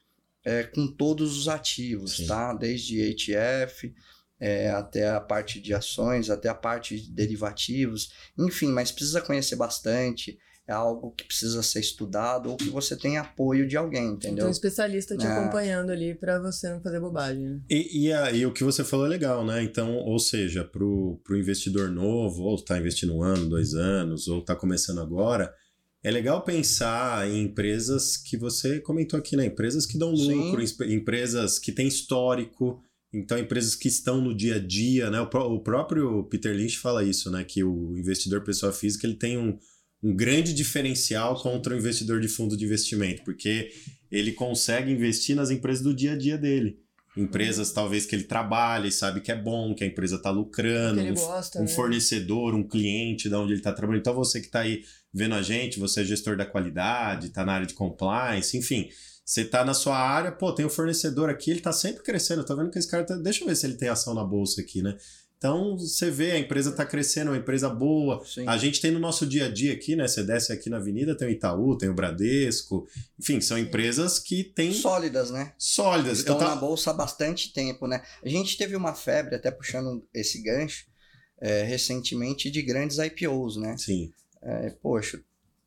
é, com todos os ativos, Sim. tá? Desde ETF é, até a parte de ações, até a parte de derivativos, enfim, mas precisa conhecer bastante é algo que precisa ser estudado ou que você tem apoio de alguém, entendeu? Então, um especialista te é. acompanhando ali para você não fazer bobagem. Né? E, e, a, e, o que você falou é legal, né? Então, ou seja, para o investidor novo, ou está investindo um ano, dois anos, ou está começando agora, é legal pensar em empresas que você comentou aqui, né? Empresas que dão lucro, Sim. empresas que têm histórico, então, empresas que estão no dia a dia, né? O, o próprio Peter Lynch fala isso, né? Que o investidor pessoa física ele tem um, um grande diferencial contra o investidor de fundo de investimento, porque ele consegue investir nas empresas do dia a dia dele. Empresas talvez que ele trabalha e sabe que é bom, que a empresa está lucrando, um, gosta, um né? fornecedor, um cliente de onde ele está trabalhando. Então você que está aí vendo a gente, você é gestor da qualidade, está na área de compliance, enfim, você está na sua área, pô, tem um fornecedor aqui, ele está sempre crescendo. Eu tô vendo que esse cara tá. Deixa eu ver se ele tem ação na bolsa aqui, né? Então você vê, a empresa está crescendo, é uma empresa boa. Sim. A gente tem no nosso dia a dia aqui, né? Você desce aqui na avenida, tem o Itaú, tem o Bradesco. Enfim, são empresas que têm. Sólidas, né? Sólidas. Estão tá... na bolsa há bastante tempo, né? A gente teve uma febre, até puxando esse gancho, é, recentemente, de grandes IPOs, né? Sim. É, poxa,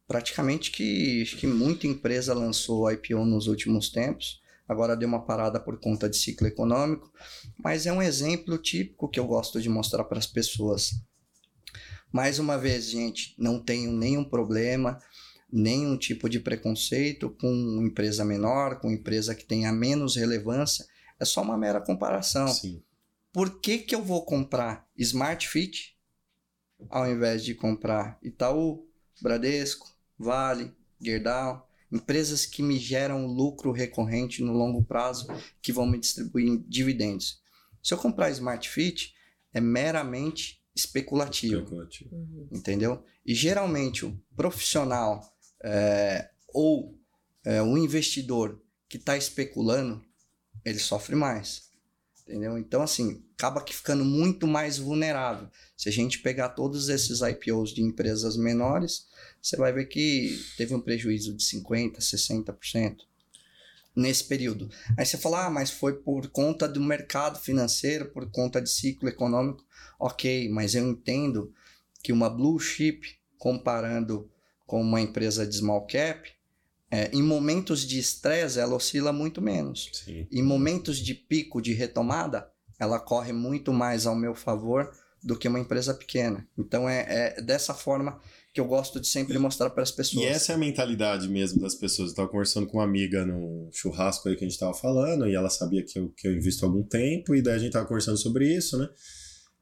praticamente que, que muita empresa lançou IPO nos últimos tempos agora deu uma parada por conta de ciclo econômico, mas é um exemplo típico que eu gosto de mostrar para as pessoas. Mais uma vez, gente, não tenho nenhum problema, nenhum tipo de preconceito com empresa menor, com empresa que tenha menos relevância, é só uma mera comparação. Sim. Por que, que eu vou comprar Smart Fit ao invés de comprar Itaú, Bradesco, Vale, Gerdau? Empresas que me geram lucro recorrente no longo prazo, que vão me distribuir dividendos. Se eu comprar Smart Fit, é meramente especulativo. especulativo. Uhum. Entendeu? E geralmente o profissional é, ou é, o investidor que está especulando, ele sofre mais. Entendeu? Então, assim, acaba que ficando muito mais vulnerável. Se a gente pegar todos esses IPOs de empresas menores, você vai ver que teve um prejuízo de 50%, 60% nesse período. Aí você fala, ah, mas foi por conta do mercado financeiro, por conta de ciclo econômico. Ok, mas eu entendo que uma blue chip, comparando com uma empresa de small cap, é, em momentos de estresse ela oscila muito menos. Sim. Em momentos de pico de retomada, ela corre muito mais ao meu favor do que uma empresa pequena. Então é, é dessa forma que eu gosto de sempre mostrar para as pessoas. E essa é a mentalidade mesmo das pessoas. Eu estava conversando com uma amiga no churrasco aí que a gente estava falando, e ela sabia que eu, que eu invisto há algum tempo, e daí a gente estava conversando sobre isso, né?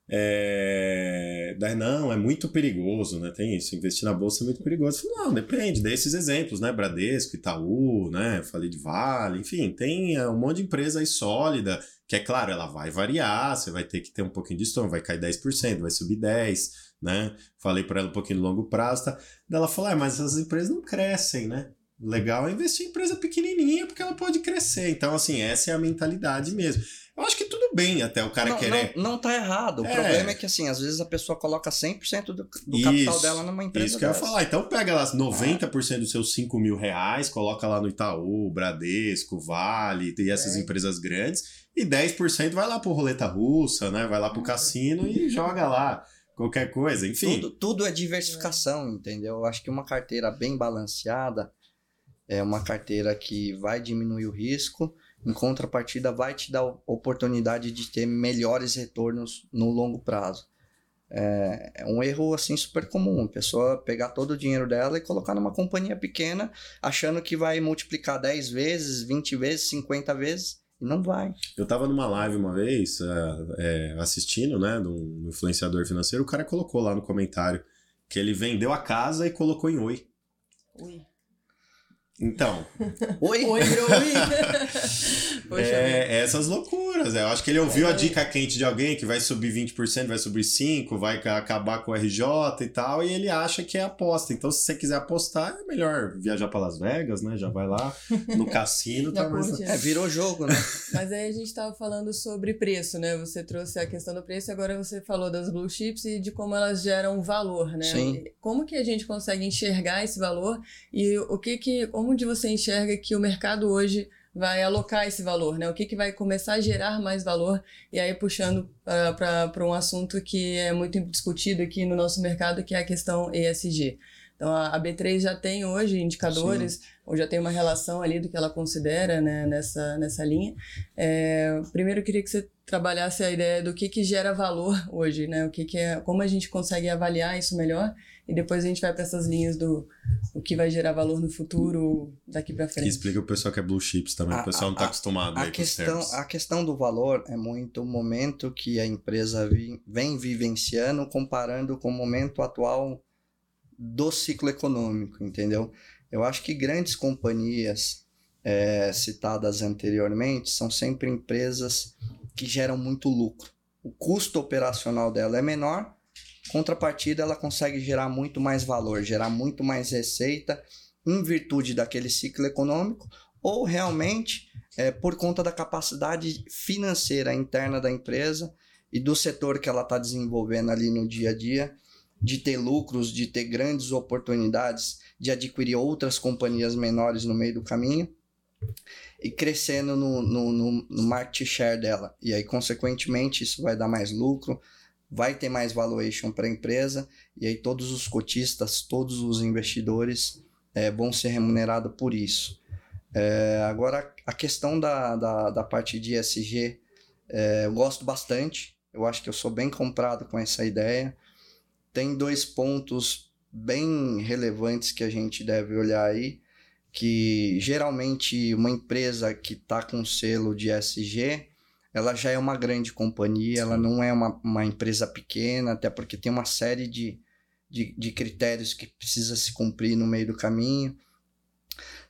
É... Daí, não, é muito perigoso, né? Tem isso, investir na bolsa é muito perigoso. Falei, não, depende, dei esses exemplos, né? Bradesco, Itaú, né? Falei de Vale, enfim, tem é, um monte de empresa aí sólida, que é claro, ela vai variar, você vai ter que ter um pouquinho de estômago, vai cair 10%, vai subir 10%, né? Falei para ela um pouquinho de longo prazo, tá? Daí ela falou, ah, mas as empresas não crescem, né? Legal é investir em empresa pequenininha porque ela pode crescer. Então, assim, essa é a mentalidade mesmo. Eu acho que tudo bem até o cara não, querer. Não, não tá errado. O é. problema é que, assim, às vezes a pessoa coloca 100% do, do isso, capital dela numa empresa. Isso que dessa. eu ia falar. Então, pega lá 90% dos seus 5 mil reais, coloca lá no Itaú, Bradesco, Vale e essas é. empresas grandes, e 10% vai lá pro roleta russa, né? Vai lá pro cassino e joga lá qualquer coisa, enfim. Tudo, tudo é diversificação, entendeu? Eu acho que uma carteira bem balanceada é uma carteira que vai diminuir o risco em contrapartida, vai te dar oportunidade de ter melhores retornos no longo prazo. É, é um erro assim super comum, a pessoa pegar todo o dinheiro dela e colocar numa companhia pequena, achando que vai multiplicar 10 vezes, 20 vezes, 50 vezes, e não vai. Eu tava numa live uma vez, é, é, assistindo, né, de um influenciador financeiro, o cara colocou lá no comentário que ele vendeu a casa e colocou em Oi. Oi. Então. [laughs] Oi? Oi, oi. [laughs] é, essas loucuras. Eu acho que ele ouviu é. a dica quente de alguém que vai subir 20%, vai subir 5%, vai acabar com o RJ e tal, e ele acha que é aposta. Então, se você quiser apostar, é melhor viajar para Las Vegas, né? Já vai lá [laughs] no cassino. tá mais... É, virou jogo, né? [laughs] Mas aí a gente estava falando sobre preço, né? Você trouxe a questão do preço e agora você falou das blue chips e de como elas geram valor, né? Sim. Como que a gente consegue enxergar esse valor e o que que onde você enxerga que o mercado hoje vai alocar esse valor, né? O que, que vai começar a gerar mais valor e aí puxando uh, para um assunto que é muito discutido aqui no nosso mercado, que é a questão ESG. Então a, a B3 já tem hoje indicadores, Sim. ou já tem uma relação ali do que ela considera né, nessa, nessa linha. É, primeiro eu queria que você trabalhasse a ideia do que, que gera valor hoje, né? O que, que é, como a gente consegue avaliar isso melhor e depois a gente vai para essas linhas do o que vai gerar valor no futuro daqui para frente. E explica o pessoal que é blue chips também, a, o pessoal não está acostumado a, aí questão, A questão do valor é muito o momento que a empresa vi, vem vivenciando comparando com o momento atual do ciclo econômico, entendeu? Eu acho que grandes companhias é, citadas anteriormente são sempre empresas que geram muito lucro. O custo operacional dela é menor, Contrapartida, ela consegue gerar muito mais valor, gerar muito mais receita em virtude daquele ciclo econômico ou realmente é, por conta da capacidade financeira interna da empresa e do setor que ela está desenvolvendo ali no dia a dia, de ter lucros, de ter grandes oportunidades, de adquirir outras companhias menores no meio do caminho e crescendo no, no, no, no market share dela. E aí, consequentemente, isso vai dar mais lucro, vai ter mais valuation para a empresa e aí todos os cotistas, todos os investidores é, vão ser remunerados por isso. É, agora, a questão da, da, da parte de ESG, é, eu gosto bastante, eu acho que eu sou bem comprado com essa ideia. Tem dois pontos bem relevantes que a gente deve olhar aí, que geralmente uma empresa que está com selo de ESG, ela já é uma grande companhia, Sim. ela não é uma, uma empresa pequena, até porque tem uma série de, de, de critérios que precisa se cumprir no meio do caminho.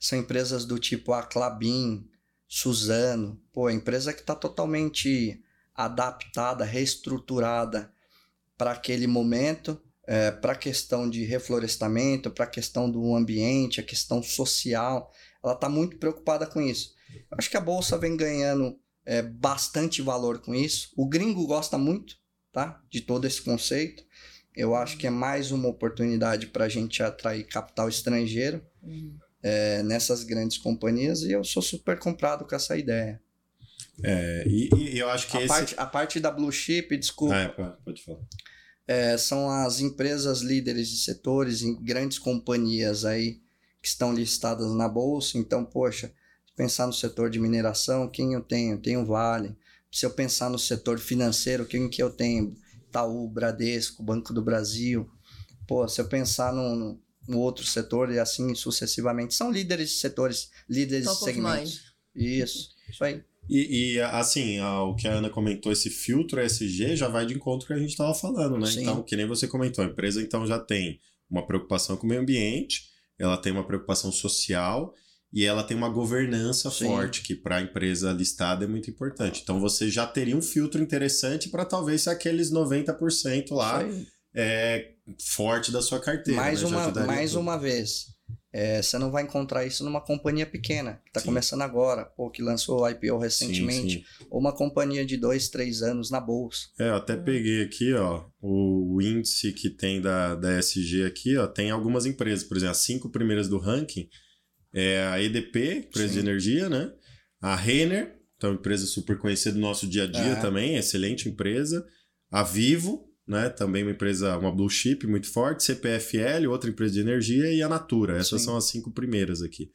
São empresas do tipo a Clabin, Suzano, pô, empresa que está totalmente adaptada, reestruturada para aquele momento, é, para a questão de reflorestamento, para a questão do ambiente, a questão social. Ela está muito preocupada com isso. Acho que a bolsa vem ganhando é, bastante valor com isso. O gringo gosta muito, tá? De todo esse conceito. Eu acho que é mais uma oportunidade para a gente atrair capital estrangeiro uhum. é, nessas grandes companhias e eu sou super comprado com essa ideia. É, e, e eu acho que a, esse... parte, a parte da Blue Chip, desculpa. Ah, é, pode falar. É, são as empresas líderes de setores em grandes companhias aí que estão listadas na bolsa. Então, poxa, pensar no setor de mineração, quem eu tenho? Eu tenho Vale. Se eu pensar no setor financeiro, quem que eu tenho? Itaú, Bradesco, Banco do Brasil. Pô, se eu pensar no, no outro setor e assim sucessivamente, são líderes de setores, líderes Top de segmentos. Isso, isso aí. E, e, assim, o que a Ana comentou, esse filtro SG já vai de encontro que a gente estava falando, né? Sim. Então, que nem você comentou, a empresa então já tem uma preocupação com o meio ambiente, ela tem uma preocupação social e ela tem uma governança Sim. forte, que para a empresa listada é muito importante. Então você já teria um filtro interessante para talvez ser aqueles 90% lá é, forte da sua carteira. Mais, né? uma, mais tudo. uma vez. É, você não vai encontrar isso numa companhia pequena, que está começando agora, ou que lançou o IPO recentemente, sim, sim. ou uma companhia de dois, três anos na bolsa. É, eu até peguei aqui, ó, o, o índice que tem da, da SG aqui, ó, tem algumas empresas, por exemplo, as cinco primeiras do ranking, é a EDP, empresa Sim. de energia, né? A Renner, então empresa super conhecida do nosso dia a dia é. também, excelente empresa. A Vivo, né? Também uma empresa, uma blue chip muito forte. CPFL, outra empresa de energia. E a Natura. Essas Sim. são as cinco primeiras aqui.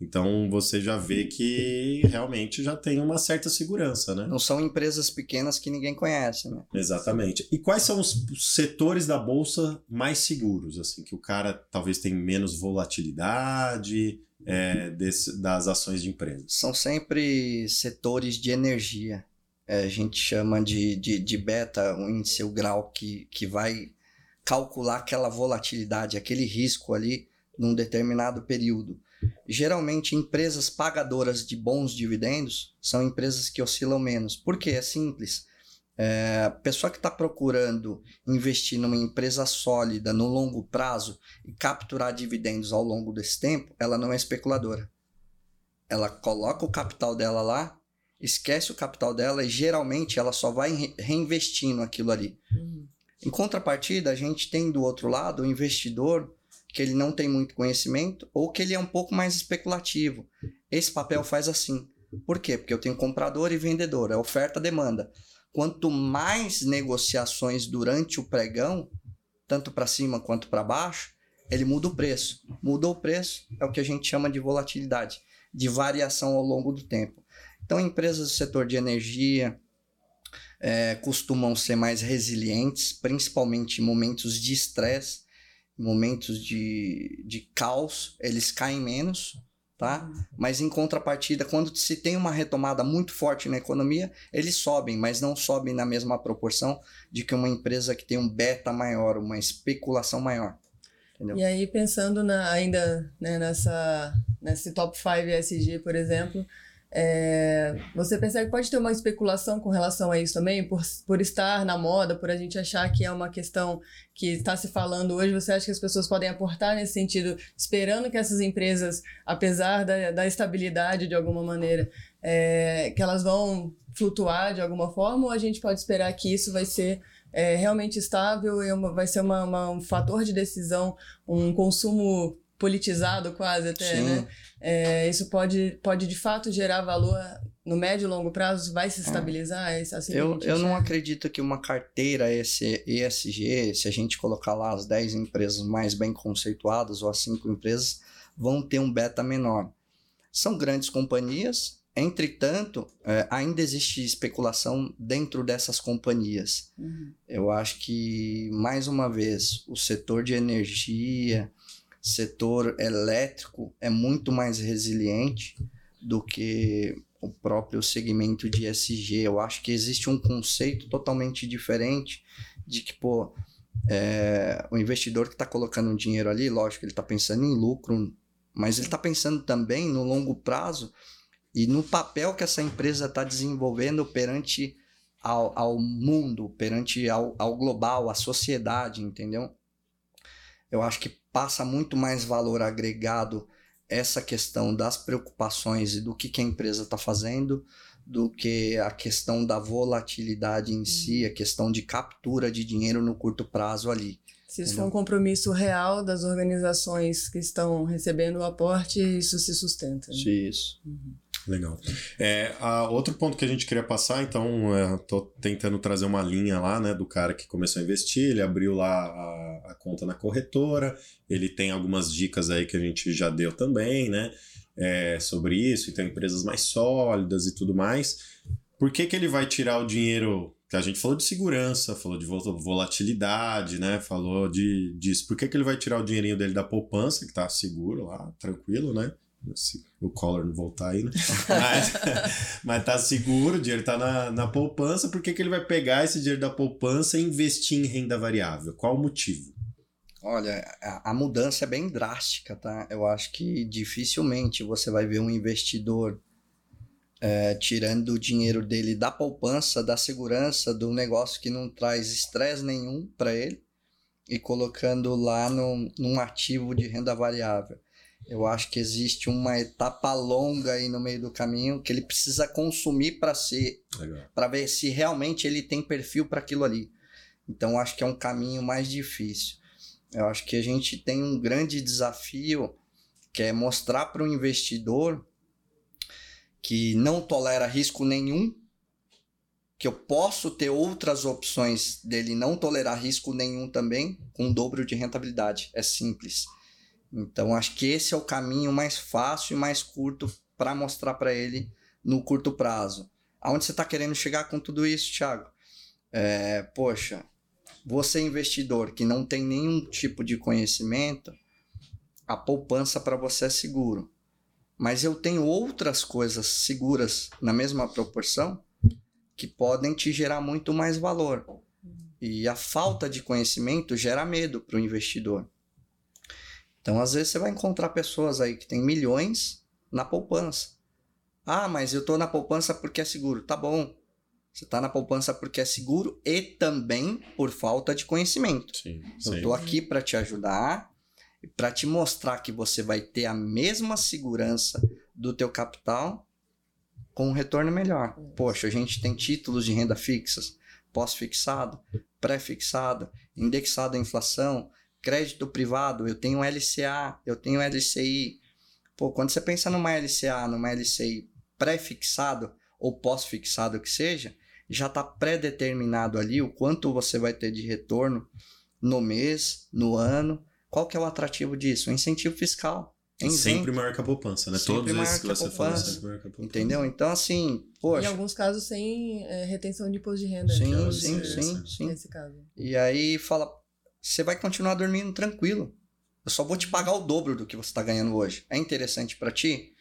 Então você já vê que realmente já tem uma certa segurança, né? Não são empresas pequenas que ninguém conhece, né? Exatamente. E quais são os setores da bolsa mais seguros, assim, que o cara talvez tem menos volatilidade é, desse, das ações de empresas? São sempre setores de energia. É, a gente chama de, de, de beta, o índice, o grau que, que vai calcular aquela volatilidade, aquele risco ali num determinado período. Geralmente, empresas pagadoras de bons dividendos são empresas que oscilam menos. Por quê? É simples. É, pessoa que está procurando investir numa empresa sólida no longo prazo e capturar dividendos ao longo desse tempo, ela não é especuladora. Ela coloca o capital dela lá, esquece o capital dela e geralmente ela só vai reinvestindo aquilo ali. Uhum. Em contrapartida, a gente tem do outro lado o investidor que ele não tem muito conhecimento ou que ele é um pouco mais especulativo. Esse papel faz assim. Por quê? Porque eu tenho comprador e vendedor, é oferta-demanda. Quanto mais negociações durante o pregão, tanto para cima quanto para baixo, ele muda o preço. Mudou o preço, é o que a gente chama de volatilidade, de variação ao longo do tempo. Então, empresas do setor de energia é, costumam ser mais resilientes, principalmente em momentos de estresse momentos de, de caos, eles caem menos, tá? Uhum. Mas em contrapartida, quando se tem uma retomada muito forte na economia, eles sobem, mas não sobem na mesma proporção de que uma empresa que tem um beta maior, uma especulação maior. Entendeu? E aí, pensando na, ainda né, nessa, nesse top 5 ESG, por exemplo, é, você percebe que pode ter uma especulação com relação a isso também, por, por estar na moda, por a gente achar que é uma questão que está se falando hoje. Você acha que as pessoas podem aportar nesse sentido, esperando que essas empresas, apesar da, da estabilidade de alguma maneira, é, que elas vão flutuar de alguma forma, ou a gente pode esperar que isso vai ser é, realmente estável e uma, vai ser uma, uma, um fator de decisão, um consumo politizado quase até, Sim. né? É, isso pode, pode de fato gerar valor no médio e longo prazo? Vai se é. estabilizar? É. Assim eu eu não acredito que uma carteira ESG, se a gente colocar lá as 10 empresas mais bem conceituadas ou as 5 empresas, vão ter um beta menor. São grandes companhias, entretanto, é, ainda existe especulação dentro dessas companhias. Uhum. Eu acho que, mais uma vez, o setor de energia, setor elétrico é muito mais resiliente do que o próprio segmento de SG. Eu acho que existe um conceito totalmente diferente de que, pô, é, o investidor que está colocando dinheiro ali, lógico, ele está pensando em lucro, mas ele está pensando também no longo prazo e no papel que essa empresa está desenvolvendo perante ao, ao mundo, perante ao, ao global, à sociedade, entendeu? Eu acho que passa muito mais valor agregado essa questão das preocupações e do que, que a empresa está fazendo do que a questão da volatilidade em si, a questão de captura de dinheiro no curto prazo ali. Se isso for um compromisso real das organizações que estão recebendo o aporte, isso se sustenta. Né? Isso. Uhum. Legal. É, a, outro ponto que a gente queria passar, então, estou é, tentando trazer uma linha lá, né, do cara que começou a investir, ele abriu lá a, a, conta na corretora, ele tem algumas dicas aí que a gente já deu também, né, é, sobre isso, e tem empresas mais sólidas e tudo mais. Por que que ele vai tirar o dinheiro que a gente falou de segurança, falou de volatilidade, né? Falou de disso. Por que, que ele vai tirar o dinheirinho dele da poupança, que tá seguro lá, tranquilo, né? Se o Collor não voltar aí, né? mas, [laughs] mas tá seguro, o dinheiro tá na, na poupança, por que, que ele vai pegar esse dinheiro da poupança e investir em renda variável? Qual o motivo? Olha, a, a mudança é bem drástica, tá? Eu acho que dificilmente você vai ver um investidor é, tirando o dinheiro dele da poupança, da segurança, do negócio que não traz estresse nenhum para ele e colocando lá no, num ativo de renda variável. Eu acho que existe uma etapa longa aí no meio do caminho que ele precisa consumir para ser, para ver se realmente ele tem perfil para aquilo ali. Então acho que é um caminho mais difícil. Eu acho que a gente tem um grande desafio que é mostrar para o investidor que não tolera risco nenhum, que eu posso ter outras opções dele não tolerar risco nenhum também, com o dobro de rentabilidade. É simples. Então, acho que esse é o caminho mais fácil e mais curto para mostrar para ele no curto prazo. Aonde você está querendo chegar com tudo isso, Thiago? É, poxa, você investidor que não tem nenhum tipo de conhecimento, a poupança para você é seguro. Mas eu tenho outras coisas seguras na mesma proporção que podem te gerar muito mais valor. E a falta de conhecimento gera medo para o investidor. Então, às vezes, você vai encontrar pessoas aí que têm milhões na poupança. Ah, mas eu estou na poupança porque é seguro. Tá bom. Você está na poupança porque é seguro e também por falta de conhecimento. Sim, eu estou aqui para te ajudar, para te mostrar que você vai ter a mesma segurança do teu capital com um retorno melhor. Poxa, a gente tem títulos de renda fixas, pós-fixado, pré-fixado, indexado à inflação, crédito privado, eu tenho LCA, eu tenho LCI. Pô, quando você pensa numa LCA, numa LCI pré-fixado ou pós-fixado que seja, já está pré-determinado ali o quanto você vai ter de retorno no mês, no ano. Qual que é o atrativo disso? O incentivo fiscal. É sempre maior que a poupança, né? Sempre Todos esses que, que você falou, sempre maior que a poupança. Entendeu? Então, assim, poxa... Em alguns casos, sem é, retenção de imposto de renda. Sim, então, sim, sim, sim. Nesse caso. E aí fala, você vai continuar dormindo tranquilo. Eu só vou te pagar o dobro do que você está ganhando hoje. É interessante para ti?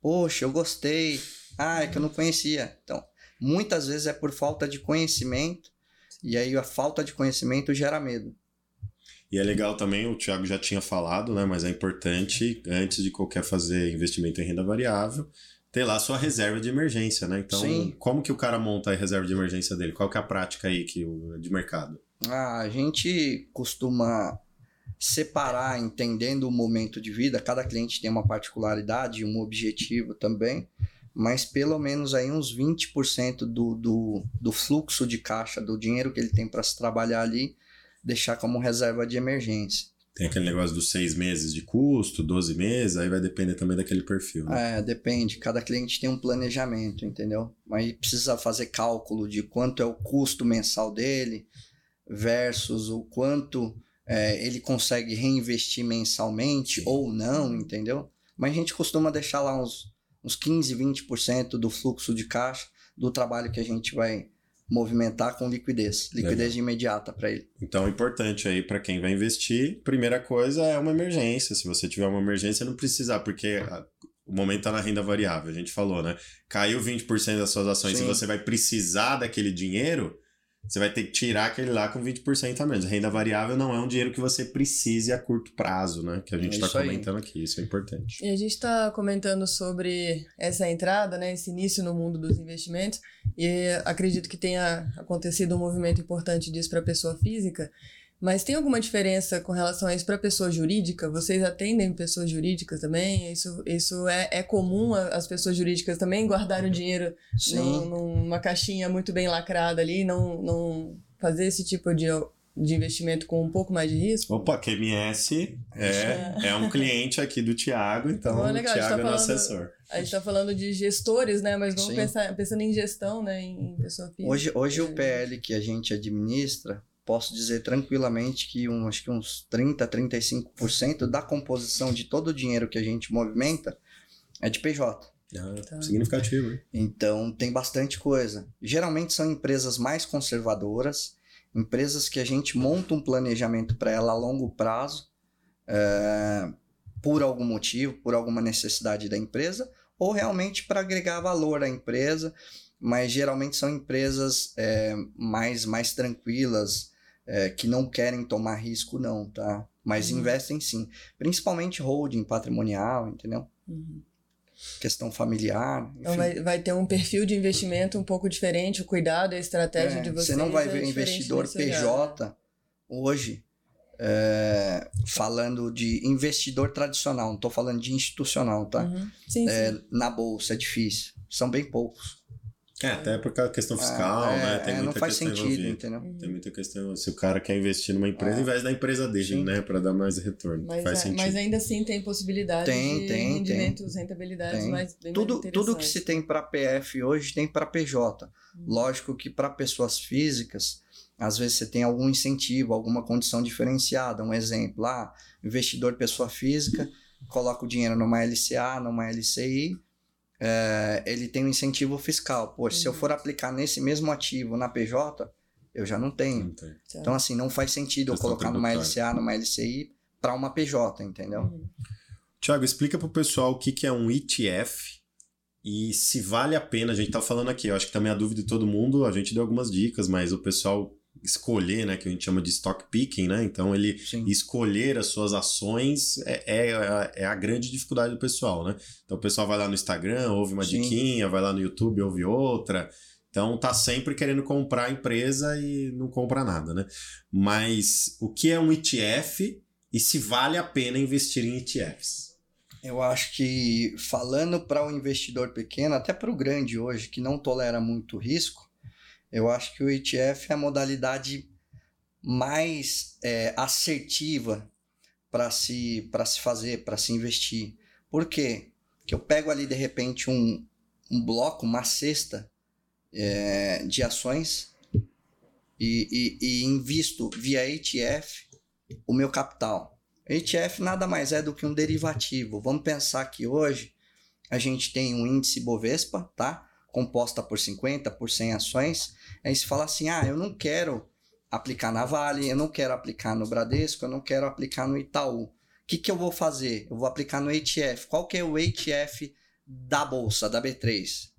Poxa, eu gostei. Ah, é que eu não conhecia. Então, muitas vezes é por falta de conhecimento. E aí a falta de conhecimento gera medo. E é legal também, o Thiago já tinha falado, né? Mas é importante, antes de qualquer fazer investimento em renda variável, ter lá sua reserva de emergência, né? Então, Sim. como que o cara monta a reserva de emergência dele? Qual que é a prática aí que, de mercado? Ah, a gente costuma separar, entendendo o momento de vida. Cada cliente tem uma particularidade, um objetivo também. Mas pelo menos aí uns 20% do, do, do fluxo de caixa, do dinheiro que ele tem para se trabalhar ali, deixar como reserva de emergência. Tem aquele negócio dos seis meses de custo, 12 meses, aí vai depender também daquele perfil. Né? É, depende. Cada cliente tem um planejamento, entendeu? Mas precisa fazer cálculo de quanto é o custo mensal dele versus o quanto é, ele consegue reinvestir mensalmente ou não, entendeu? Mas a gente costuma deixar lá uns, uns 15, 20% do fluxo de caixa do trabalho que a gente vai movimentar com liquidez, liquidez Legal. imediata para ele. Então, importante aí para quem vai investir, primeira coisa é uma emergência. Se você tiver uma emergência, não precisa, porque o momento está na renda variável, a gente falou, né? Caiu 20% das suas ações Sim. e você vai precisar daquele dinheiro, você vai ter que tirar aquele lá com 20% a menos. Renda variável não é um dinheiro que você precise a curto prazo, né? Que a gente está é comentando aí. aqui, isso é importante. E a gente está comentando sobre essa entrada, né? Esse início no mundo dos investimentos. E acredito que tenha acontecido um movimento importante disso para a pessoa física. Mas tem alguma diferença com relação a isso para pessoa jurídica? Vocês atendem pessoas jurídicas também? Isso, isso é, é comum as pessoas jurídicas também guardarem o dinheiro num, numa caixinha muito bem lacrada ali, não, não fazer esse tipo de, de investimento com um pouco mais de risco? Opa, QMS é, é um cliente aqui do Tiago, então oh, legal, o Tiago tá é nosso assessor. A gente está falando de gestores, né? Mas vamos pensar pensando em gestão, né? Em pessoa física. Hoje, hoje o PL que a gente administra posso dizer tranquilamente que um, acho que uns 30, 35% da composição de todo o dinheiro que a gente movimenta é de PJ. Ah, tá. Significativo, hein? Então tem bastante coisa. Geralmente são empresas mais conservadoras, empresas que a gente monta um planejamento para ela a longo prazo, é, por algum motivo, por alguma necessidade da empresa, ou realmente para agregar valor à empresa, mas geralmente são empresas é, mais, mais tranquilas, é, que não querem tomar risco, não, tá? Mas uhum. investem sim. Principalmente holding patrimonial, entendeu? Uhum. Questão familiar. Enfim. Então vai, vai ter um perfil de investimento um pouco diferente, o cuidado, a estratégia é, de vocês. Você não vai ver é investidor PJ hoje é, falando de investidor tradicional, não estou falando de institucional, tá? Uhum. Sim, é, sim. Na bolsa é difícil. São bem poucos. É, até por causa da questão fiscal, é, né? Tem é, muita não faz questão sentido, entendeu? Tem muita questão. Se o cara quer investir numa empresa, é. investe na empresa dele, Sim. né? Para dar mais retorno. Mas, faz é, sentido. mas ainda assim tem possibilidade tem, de tem, rendimentos, tem. rentabilidades tem. mais bem tudo, mais tudo que se tem para PF hoje tem para PJ. Hum. Lógico que para pessoas físicas às vezes você tem algum incentivo, alguma condição diferenciada. Um exemplo, ah, investidor pessoa física, coloca o dinheiro numa LCA, numa LCI, é, ele tem um incentivo fiscal. Poxa, uhum. se eu for aplicar nesse mesmo ativo na PJ, eu já não tenho. Não então, assim, não faz sentido eu colocar numa LCA, numa LCI para uma PJ, entendeu? Uhum. Tiago, explica para o pessoal o que, que é um ETF e se vale a pena. A gente tá falando aqui, eu acho que também a dúvida de todo mundo, a gente deu algumas dicas, mas o pessoal escolher, né, que a gente chama de stock picking, né? Então ele Sim. escolher as suas ações é, é, é, a grande dificuldade do pessoal, né? Então o pessoal vai lá no Instagram, ouve uma Sim. diquinha, vai lá no YouTube, ouve outra. Então tá sempre querendo comprar a empresa e não compra nada, né? Mas o que é um ETF e se vale a pena investir em ETFs? Eu acho que falando para o um investidor pequeno, até para o grande hoje, que não tolera muito risco, eu acho que o ETF é a modalidade mais é, assertiva para se, se fazer, para se investir. Por quê? Que eu pego ali de repente um, um bloco, uma cesta é, de ações e, e, e invisto via ETF o meu capital. ETF nada mais é do que um derivativo. Vamos pensar que hoje a gente tem um índice Bovespa, tá? Composta por 50, por 100 ações, aí se fala assim, ah, eu não quero aplicar na Vale, eu não quero aplicar no Bradesco, eu não quero aplicar no Itaú. O que, que eu vou fazer? Eu vou aplicar no ETF. Qual que é o ETF da Bolsa, da B3?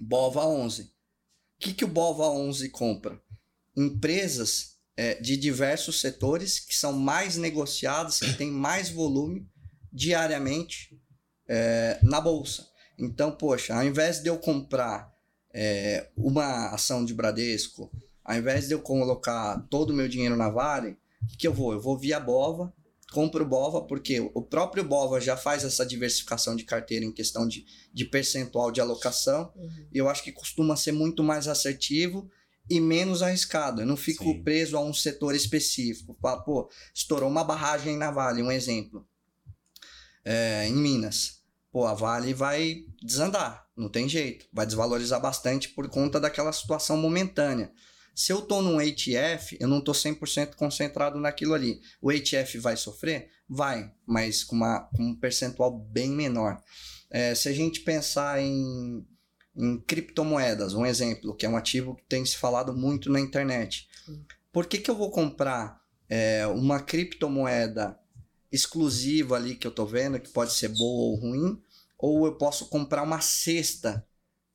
BOVA 11. O que, que o BOVA 11 compra? Empresas é, de diversos setores que são mais negociadas, que têm mais volume diariamente é, na Bolsa. Então, poxa, ao invés de eu comprar é, uma ação de Bradesco, ao invés de eu colocar todo o meu dinheiro na Vale, o que, que eu vou? Eu vou via Bova, compro Bova, porque o próprio Bova já faz essa diversificação de carteira em questão de, de percentual de alocação, uhum. e eu acho que costuma ser muito mais assertivo e menos arriscado. Eu não fico Sim. preso a um setor específico. Pô, estourou uma barragem na Vale, um exemplo. É, em Minas pô, a Vale vai desandar, não tem jeito, vai desvalorizar bastante por conta daquela situação momentânea. Se eu estou num ETF, eu não estou 100% concentrado naquilo ali. O ETF vai sofrer? Vai, mas com, uma, com um percentual bem menor. É, se a gente pensar em, em criptomoedas, um exemplo, que é um ativo que tem se falado muito na internet. Por que, que eu vou comprar é, uma criptomoeda exclusiva ali que eu estou vendo, que pode ser boa ou ruim, ou eu posso comprar uma cesta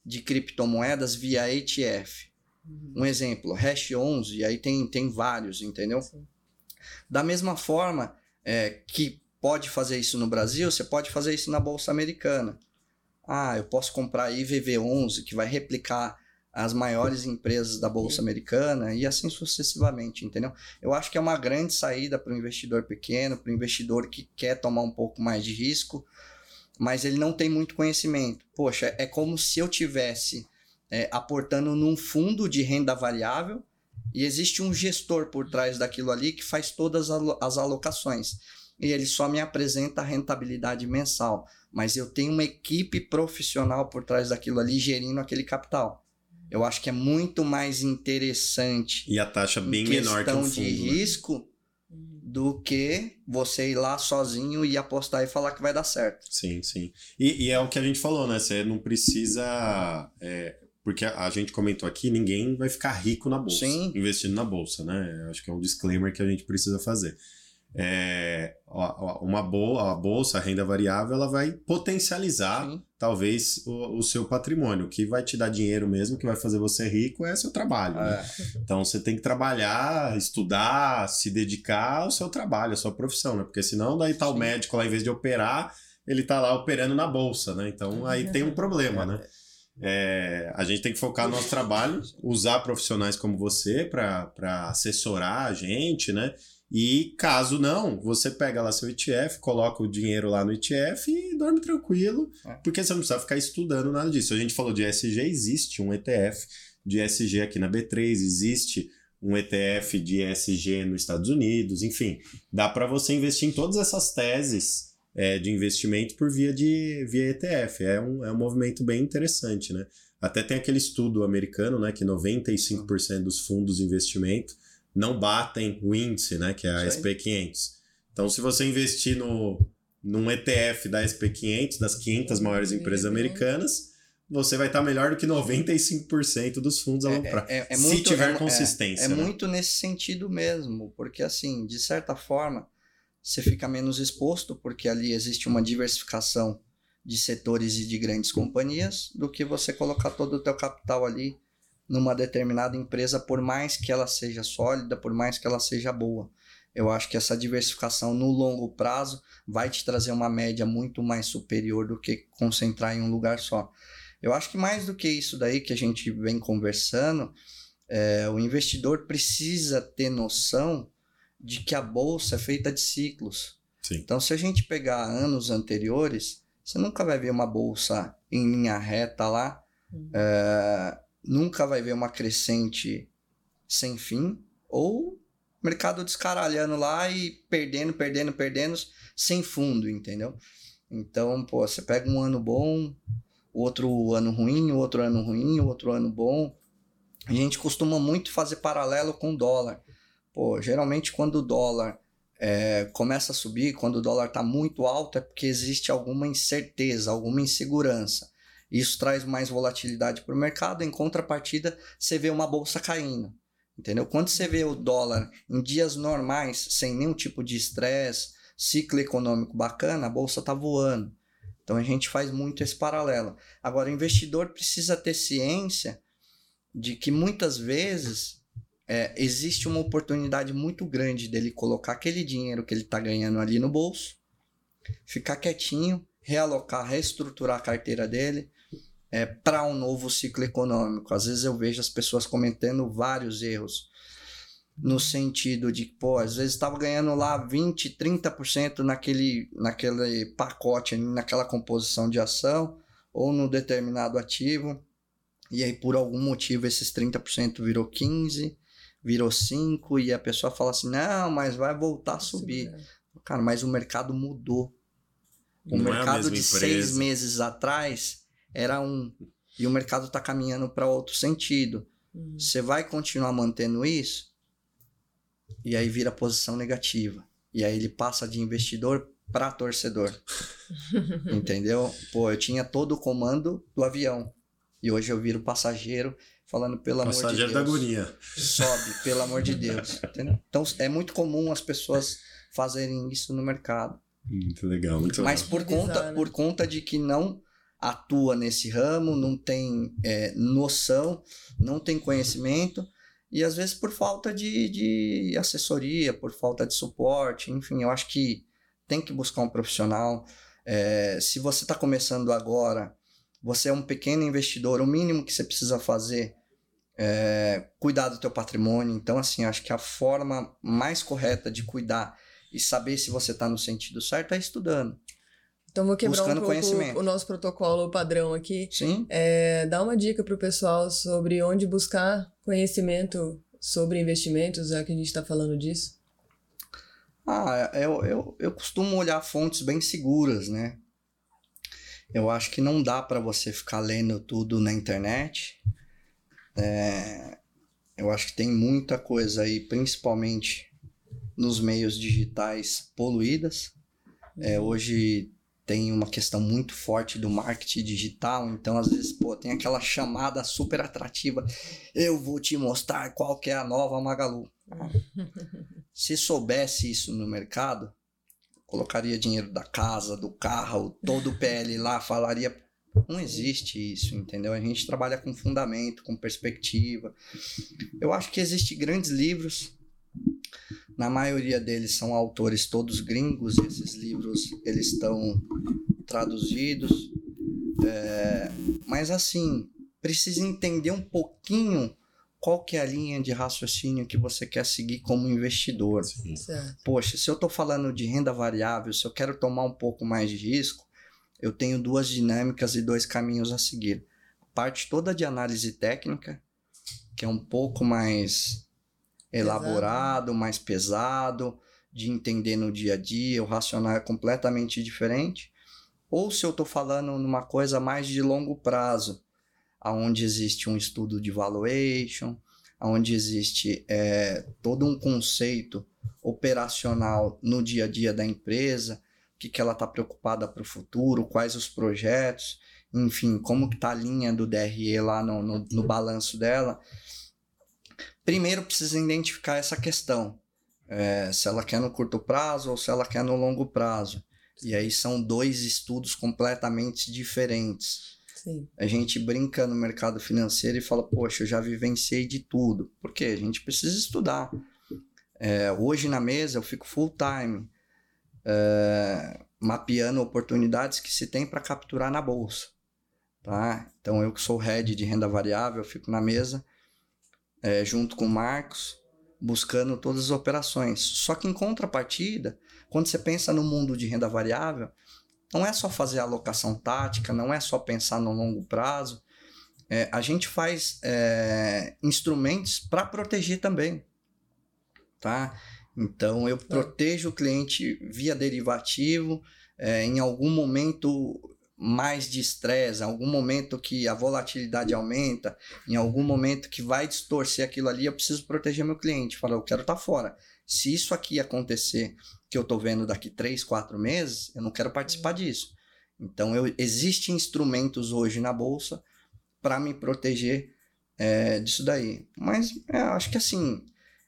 de criptomoedas via ETF. Uhum. Um exemplo, Hash 11, aí tem, tem vários, entendeu? Sim. Da mesma forma é, que pode fazer isso no Brasil, você pode fazer isso na Bolsa Americana. Ah, eu posso comprar IVV11, que vai replicar as maiores empresas da Bolsa Americana e assim sucessivamente, entendeu? Eu acho que é uma grande saída para o investidor pequeno, para o investidor que quer tomar um pouco mais de risco, mas ele não tem muito conhecimento. Poxa, é como se eu tivesse é, aportando num fundo de renda variável e existe um gestor por trás daquilo ali que faz todas as alocações. E ele só me apresenta a rentabilidade mensal, mas eu tenho uma equipe profissional por trás daquilo ali gerindo aquele capital. Eu acho que é muito mais interessante. E a taxa bem menor que o fundo. de né? Do que você ir lá sozinho e apostar e falar que vai dar certo. Sim, sim. E, e é o que a gente falou, né? Você não precisa. É, porque a, a, gente comentou aqui, ninguém vai ficar rico na bolsa, sim. investindo na bolsa, né? Acho que é um disclaimer que a gente precisa fazer é, uma boa a bolsa, a renda variável, ela vai potencializar Sim. talvez o, o, seu patrimônio. O que vai te dar dinheiro mesmo, que vai fazer você rico é seu trabalho. Né? É. Então você tem que trabalhar, estudar, se dedicar ao seu trabalho, à sua profissão, né? Porque senão daí tá Sim. o médico lá, em vez de operar, ele tá lá operando na bolsa, né? Então aí tem um problema, né? É, a gente tem que focar no nosso trabalho, usar profissionais como você para assessorar a gente, né? E caso não, você pega lá seu ETF, coloca o dinheiro lá no ETF e dorme tranquilo, é. porque você não precisa ficar estudando nada disso. A gente falou de ESG, existe um ETF de ESG aqui na B3, existe um ETF de ESG nos Estados Unidos, enfim, dá para você investir em todas essas teses é, de investimento por via de via ETF. É um, é um movimento bem interessante, né? Até tem aquele estudo americano, né, que 95% dos fundos de investimento não batem o índice, né, que é a SP500. Então, se você investir no, num ETF da SP500, das 500 maiores empresas americanas, você vai estar melhor do que 95% dos fundos a longo prazo. É, é, é se muito, tiver é, consistência. É, né? muito nesse sentido mesmo, porque assim, de certa forma, você fica menos exposto, porque ali existe uma diversificação de setores e de grandes companhias, do que você colocar todo o teu capital ali numa determinada empresa, por mais que ela seja sólida, por mais que ela seja boa. Eu acho que essa diversificação no longo prazo vai te trazer uma média muito mais superior do que concentrar em um lugar só. Eu acho que mais do que isso daí que a gente vem conversando, é, o investidor precisa ter noção de que a bolsa é feita de ciclos. Sim. Então, se a gente pegar anos anteriores, você nunca vai ver uma bolsa em linha reta lá, uhum. é, nunca vai ver uma crescente sem fim, ou mercado descaralhando lá e perdendo, perdendo, perdendo, sem fundo, entendeu? Então, pô, você pega um ano bom, outro ano ruim, outro ano ruim, outro ano bom. A gente costuma muito fazer paralelo com o dólar. Pô, geralmente quando o dólar é, começa a subir, quando o dólar está muito alto, é porque existe alguma incerteza, alguma insegurança. Isso traz mais volatilidade para o mercado. Em contrapartida, você vê uma bolsa caindo. Entendeu? Quando você vê o dólar em dias normais, sem nenhum tipo de estresse, ciclo econômico bacana, a bolsa está voando. Então a gente faz muito esse paralelo. Agora, o investidor precisa ter ciência de que muitas vezes é, existe uma oportunidade muito grande dele colocar aquele dinheiro que ele está ganhando ali no bolso, ficar quietinho, realocar, reestruturar a carteira dele é, para um novo ciclo econômico. Às vezes eu vejo as pessoas cometendo vários erros no sentido de, pô, às vezes estava ganhando lá 20, 30% naquele, naquele pacote, naquela composição de ação ou no determinado ativo, e aí por algum motivo esses 30% virou 15, virou 5 e a pessoa fala assim: "Não, mas vai voltar a subir". Cara, mas o mercado mudou. O Não é mercado é de empresa. seis meses atrás era um e o mercado está caminhando para outro sentido. Uhum. Você vai continuar mantendo isso? e aí vira posição negativa. E aí ele passa de investidor para torcedor. [laughs] Entendeu? Pô, eu tinha todo o comando do avião. E hoje eu viro passageiro falando pelo amor de Deus. Passageiro da agonia. Sobe, pelo amor de Deus. [laughs] Entendeu? Então é muito comum as pessoas fazerem isso no mercado. Muito legal, muito Mas por conta, por conta de que não atua nesse ramo, não tem é, noção, não tem conhecimento, e às vezes por falta de, de assessoria, por falta de suporte, enfim, eu acho que tem que buscar um profissional. É, se você está começando agora, você é um pequeno investidor, o mínimo que você precisa fazer é cuidar do teu patrimônio. Então, assim, acho que a forma mais correta de cuidar e saber se você está no sentido certo é estudando. Então vou quebrar um pouco o nosso protocolo padrão aqui. Sim. É, dá uma dica para o pessoal sobre onde buscar conhecimento sobre investimentos, já que a gente está falando disso. Ah, eu, eu, eu costumo olhar fontes bem seguras, né? Eu acho que não dá para você ficar lendo tudo na internet. É, eu acho que tem muita coisa aí, principalmente nos meios digitais poluídas. É, uhum. hoje tem uma questão muito forte do marketing digital, então às vezes, pô, tem aquela chamada super atrativa, eu vou te mostrar qual que é a nova Magalu. [laughs] Se soubesse isso no mercado, colocaria dinheiro da casa, do carro, todo o PL lá, falaria não existe isso, entendeu? A gente trabalha com fundamento, com perspectiva. Eu acho que existem grandes livros na maioria deles são autores todos gringos, esses livros eles estão traduzidos. É, mas assim, precisa entender um pouquinho qual que é a linha de raciocínio que você quer seguir como investidor. Poxa, se eu estou falando de renda variável, se eu quero tomar um pouco mais de risco, eu tenho duas dinâmicas e dois caminhos a seguir. A parte toda de análise técnica, que é um pouco mais elaborado, mais pesado, de entender no dia a dia, o racional é completamente diferente. Ou se eu estou falando numa coisa mais de longo prazo, onde existe um estudo de valuation, onde existe é, todo um conceito operacional no dia a dia da empresa, o que, que ela está preocupada para o futuro, quais os projetos, enfim, como está a linha do DRE lá no, no, no balanço dela. Primeiro precisa identificar essa questão, é, se ela quer no curto prazo ou se ela quer no longo prazo. E aí são dois estudos completamente diferentes. Sim. A gente brinca no mercado financeiro e fala, poxa, eu já vivenciei de tudo. Por quê? A gente precisa estudar. É, hoje na mesa eu fico full time, é, mapeando oportunidades que se tem para capturar na bolsa. Tá? Então eu que sou head de renda variável, fico na mesa é, junto com o Marcos, buscando todas as operações. Só que em contrapartida, quando você pensa no mundo de renda variável, não é só fazer alocação tática, não é só pensar no longo prazo. É, a gente faz é, instrumentos para proteger também, tá? Então eu protejo o cliente via derivativo. É, em algum momento mais de estresse, em algum momento que a volatilidade aumenta, em algum momento que vai distorcer aquilo ali, eu preciso proteger meu cliente. Fala, eu quero estar tá fora. Se isso aqui acontecer que eu estou vendo daqui três, quatro meses, eu não quero participar disso. Então, eu, existem instrumentos hoje na bolsa para me proteger é, disso daí. Mas é, acho que assim,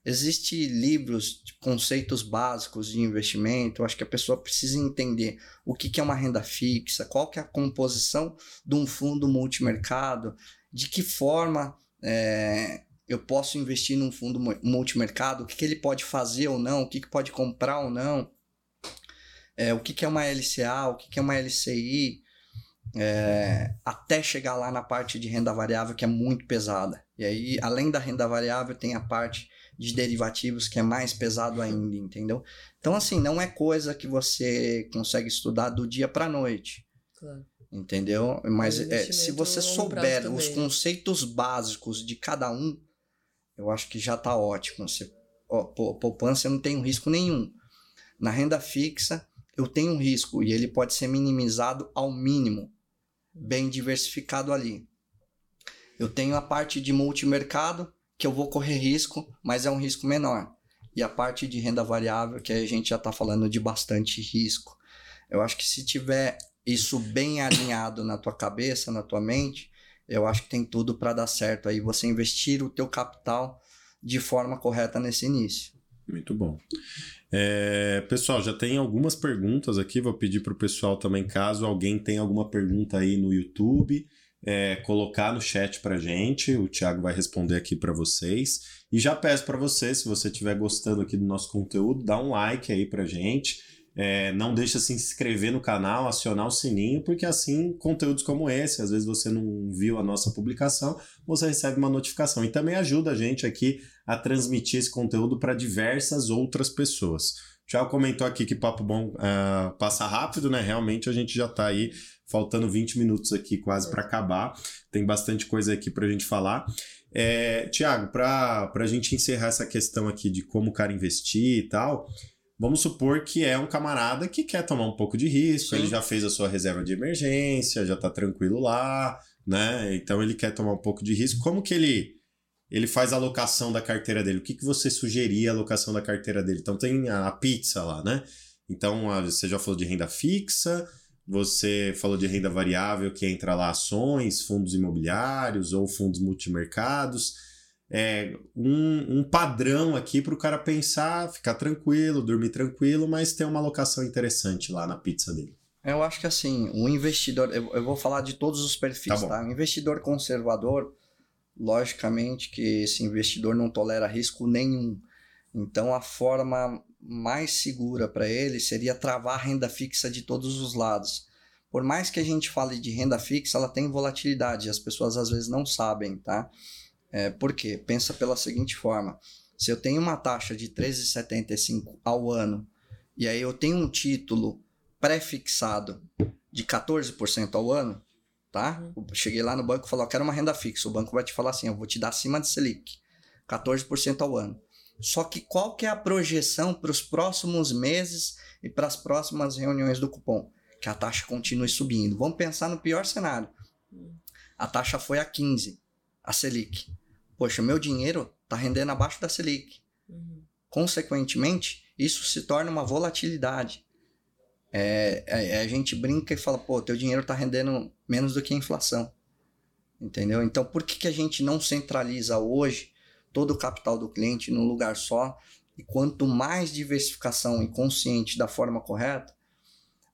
Existem livros de conceitos básicos de investimento. acho que a pessoa precisa entender o que, que é uma renda fixa, qual que é a composição de um fundo multimercado, de que forma é, eu posso investir num fundo multimercado, o que, que ele pode fazer ou não, o que, que pode comprar ou não, é, o que, que é uma LCA, o que, que é uma LCI, é, até chegar lá na parte de renda variável que é muito pesada. E aí, além da renda variável, tem a parte de derivativos que é mais pesado ainda, entendeu? Então, assim, não é coisa que você consegue estudar do dia para noite. Claro. Entendeu? Mas é, se você souber os conceitos básicos de cada um, eu acho que já está ótimo. Você, ó, poupança não tem risco nenhum. Na renda fixa, eu tenho um risco e ele pode ser minimizado ao mínimo, bem diversificado ali. Eu tenho a parte de multimercado, que eu vou correr risco, mas é um risco menor. E a parte de renda variável, que a gente já está falando de bastante risco. Eu acho que se tiver isso bem [coughs] alinhado na tua cabeça, na tua mente, eu acho que tem tudo para dar certo aí você investir o teu capital de forma correta nesse início. Muito bom. É, pessoal, já tem algumas perguntas aqui. Vou pedir para o pessoal também, caso alguém tenha alguma pergunta aí no YouTube, é, colocar no chat para gente. O Thiago vai responder aqui para vocês. E já peço para você, se você estiver gostando aqui do nosso conteúdo, dá um like aí para gente. É, não deixa se inscrever no canal, acionar o sininho, porque assim, conteúdos como esse, às vezes você não viu a nossa publicação, você recebe uma notificação. E também ajuda a gente aqui a transmitir esse conteúdo para diversas outras pessoas. O comentou aqui que Papo Bom uh, passa rápido, né? Realmente a gente já está aí, faltando 20 minutos aqui quase para acabar. Tem bastante coisa aqui para a gente falar. É, Tiago, para a gente encerrar essa questão aqui de como o cara investir e tal, Vamos supor que é um camarada que quer tomar um pouco de risco, Sim. ele já fez a sua reserva de emergência, já está tranquilo lá, né? Então ele quer tomar um pouco de risco. Como que ele ele faz a alocação da carteira dele? O que, que você sugeria a alocação da carteira dele? Então tem a, a pizza lá, né? Então você já falou de renda fixa, você falou de renda variável que entra lá ações, fundos imobiliários ou fundos multimercados é, um, um padrão aqui para o cara pensar, ficar tranquilo, dormir tranquilo, mas ter uma alocação interessante lá na pizza dele. Eu acho que assim, o investidor, eu, eu vou falar de todos os perfis, tá? tá? O investidor conservador, logicamente que esse investidor não tolera risco nenhum. Então a forma mais segura para ele seria travar a renda fixa de todos os lados. Por mais que a gente fale de renda fixa, ela tem volatilidade, as pessoas às vezes não sabem, tá? É, por quê? Pensa pela seguinte forma: se eu tenho uma taxa de 13,75 ao ano e aí eu tenho um título pré-fixado de 14% ao ano, tá? Uhum. cheguei lá no banco e falei, eu quero uma renda fixa. O banco vai te falar assim, eu vou te dar acima de Selic, 14% ao ano. Só que qual que é a projeção para os próximos meses e para as próximas reuniões do cupom? Que a taxa continue subindo. Vamos pensar no pior cenário. A taxa foi a 15, a Selic. Poxa, meu dinheiro está rendendo abaixo da Selic. Uhum. Consequentemente, isso se torna uma volatilidade. É, é, a gente brinca e fala, pô, teu dinheiro está rendendo menos do que a inflação. Entendeu? Então, por que, que a gente não centraliza hoje todo o capital do cliente num lugar só? E quanto mais diversificação e consciente da forma correta,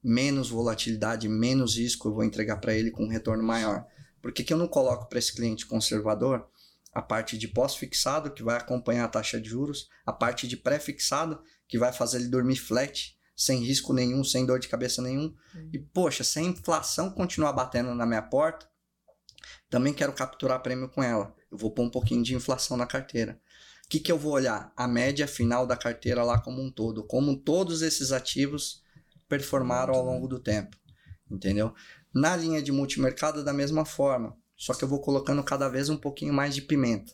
menos volatilidade, menos risco eu vou entregar para ele com um retorno maior. Por que, que eu não coloco para esse cliente conservador a parte de pós-fixado, que vai acompanhar a taxa de juros, a parte de pré-fixado, que vai fazer ele dormir flat, sem risco nenhum, sem dor de cabeça nenhum. Uhum. E, poxa, se a inflação continuar batendo na minha porta, também quero capturar prêmio com ela. Eu vou pôr um pouquinho de inflação na carteira. O que, que eu vou olhar? A média final da carteira lá como um todo. Como todos esses ativos performaram ao longo do tempo. Entendeu? Na linha de multimercado, da mesma forma. Só que eu vou colocando cada vez um pouquinho mais de pimenta.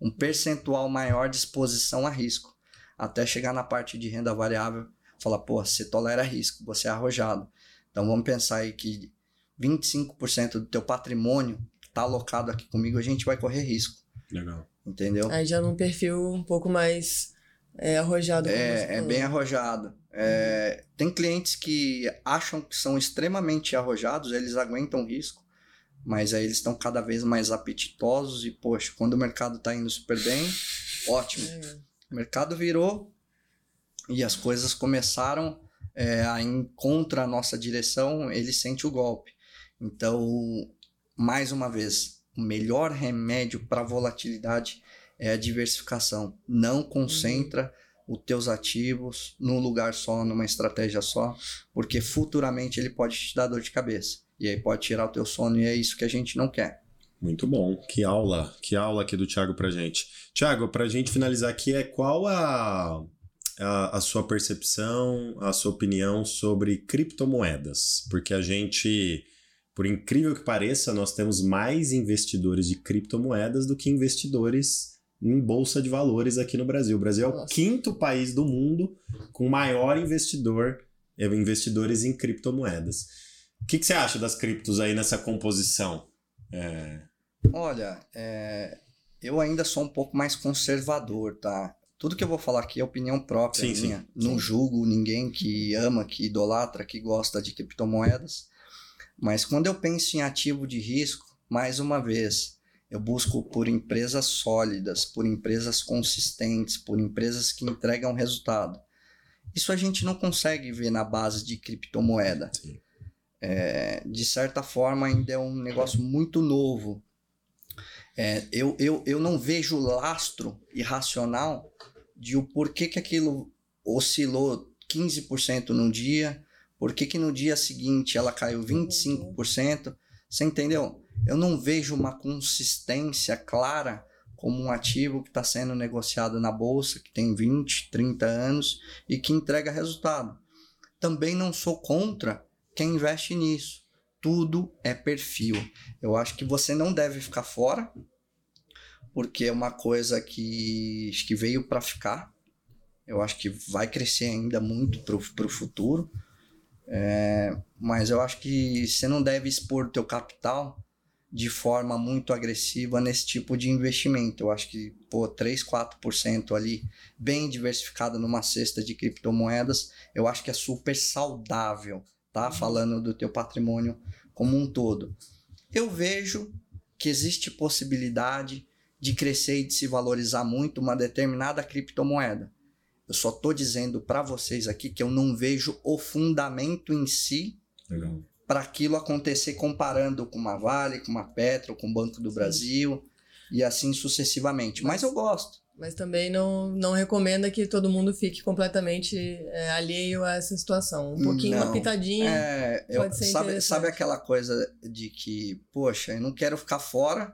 Um percentual maior de exposição a risco. Até chegar na parte de renda variável, falar, pô, você tolera risco, você é arrojado. Então vamos pensar aí que 25% do teu patrimônio está alocado aqui comigo, a gente vai correr risco. Legal. Entendeu? Aí já num perfil um pouco mais é, arrojado. É, é bem arrojado. É, tem clientes que acham que são extremamente arrojados, eles aguentam risco mas aí eles estão cada vez mais apetitosos e, poxa, quando o mercado está indo super bem, ótimo. É. O mercado virou e as coisas começaram é, a ir contra a nossa direção, ele sente o golpe. Então, mais uma vez, o melhor remédio para volatilidade é a diversificação. Não concentra uhum. os teus ativos num lugar só, numa estratégia só, porque futuramente ele pode te dar dor de cabeça. E aí pode tirar o teu sono e é isso que a gente não quer. Muito bom. Que aula. Que aula aqui do Thiago pra gente. Thiago, pra gente finalizar aqui, é qual a, a, a sua percepção, a sua opinião sobre criptomoedas? Porque a gente, por incrível que pareça, nós temos mais investidores de criptomoedas do que investidores em bolsa de valores aqui no Brasil. O Brasil é o quinto país do mundo com maior investidor, investidores em criptomoedas. O que, que, você acha das criptos aí nessa composição? É... Olha, é... eu ainda sou um pouco mais conservador, tá? Tudo que eu vou falar aqui é opinião própria sim, minha. Sim, Não sim. julgo ninguém que ama, que idolatra, que gosta de criptomoedas. Mas quando eu penso em ativo de risco, mais uma vez, eu busco por empresas sólidas, por empresas consistentes, por empresas que entregam resultado. Isso a gente não consegue ver na base de criptomoeda. É, de certa forma ainda é um negócio muito novo. É, eu, eu, eu não vejo lastro irracional de o porquê que aquilo oscilou 15% num dia, por que, que no dia seguinte ela caiu 25%. Você entendeu? Eu não vejo uma consistência clara como um ativo que está sendo negociado na bolsa, que tem 20, 30 anos e que entrega resultado. Também não sou contra quem investe nisso. Tudo é perfil. Eu acho que você não deve ficar fora, porque é uma coisa que, que veio para ficar. Eu acho que vai crescer ainda muito para o futuro. É, mas eu acho que você não deve expor o teu capital de forma muito agressiva nesse tipo de investimento. Eu acho que, pô, 3, 4% ali, bem diversificado numa cesta de criptomoedas, eu acho que é super saudável tá? Falando do teu patrimônio como um todo. Eu vejo que existe possibilidade de crescer e de se valorizar muito uma determinada criptomoeda. Eu só estou dizendo para vocês aqui que eu não vejo o fundamento em si para aquilo acontecer comparando com uma Vale, com uma Petro, com o Banco do Brasil e assim sucessivamente. Mas, Mas eu gosto. Mas também não, não recomenda que todo mundo fique completamente é, alheio a essa situação. Um pouquinho, não, uma pitadinha. É, pode eu, ser sabe, sabe aquela coisa de que, poxa, eu não quero ficar fora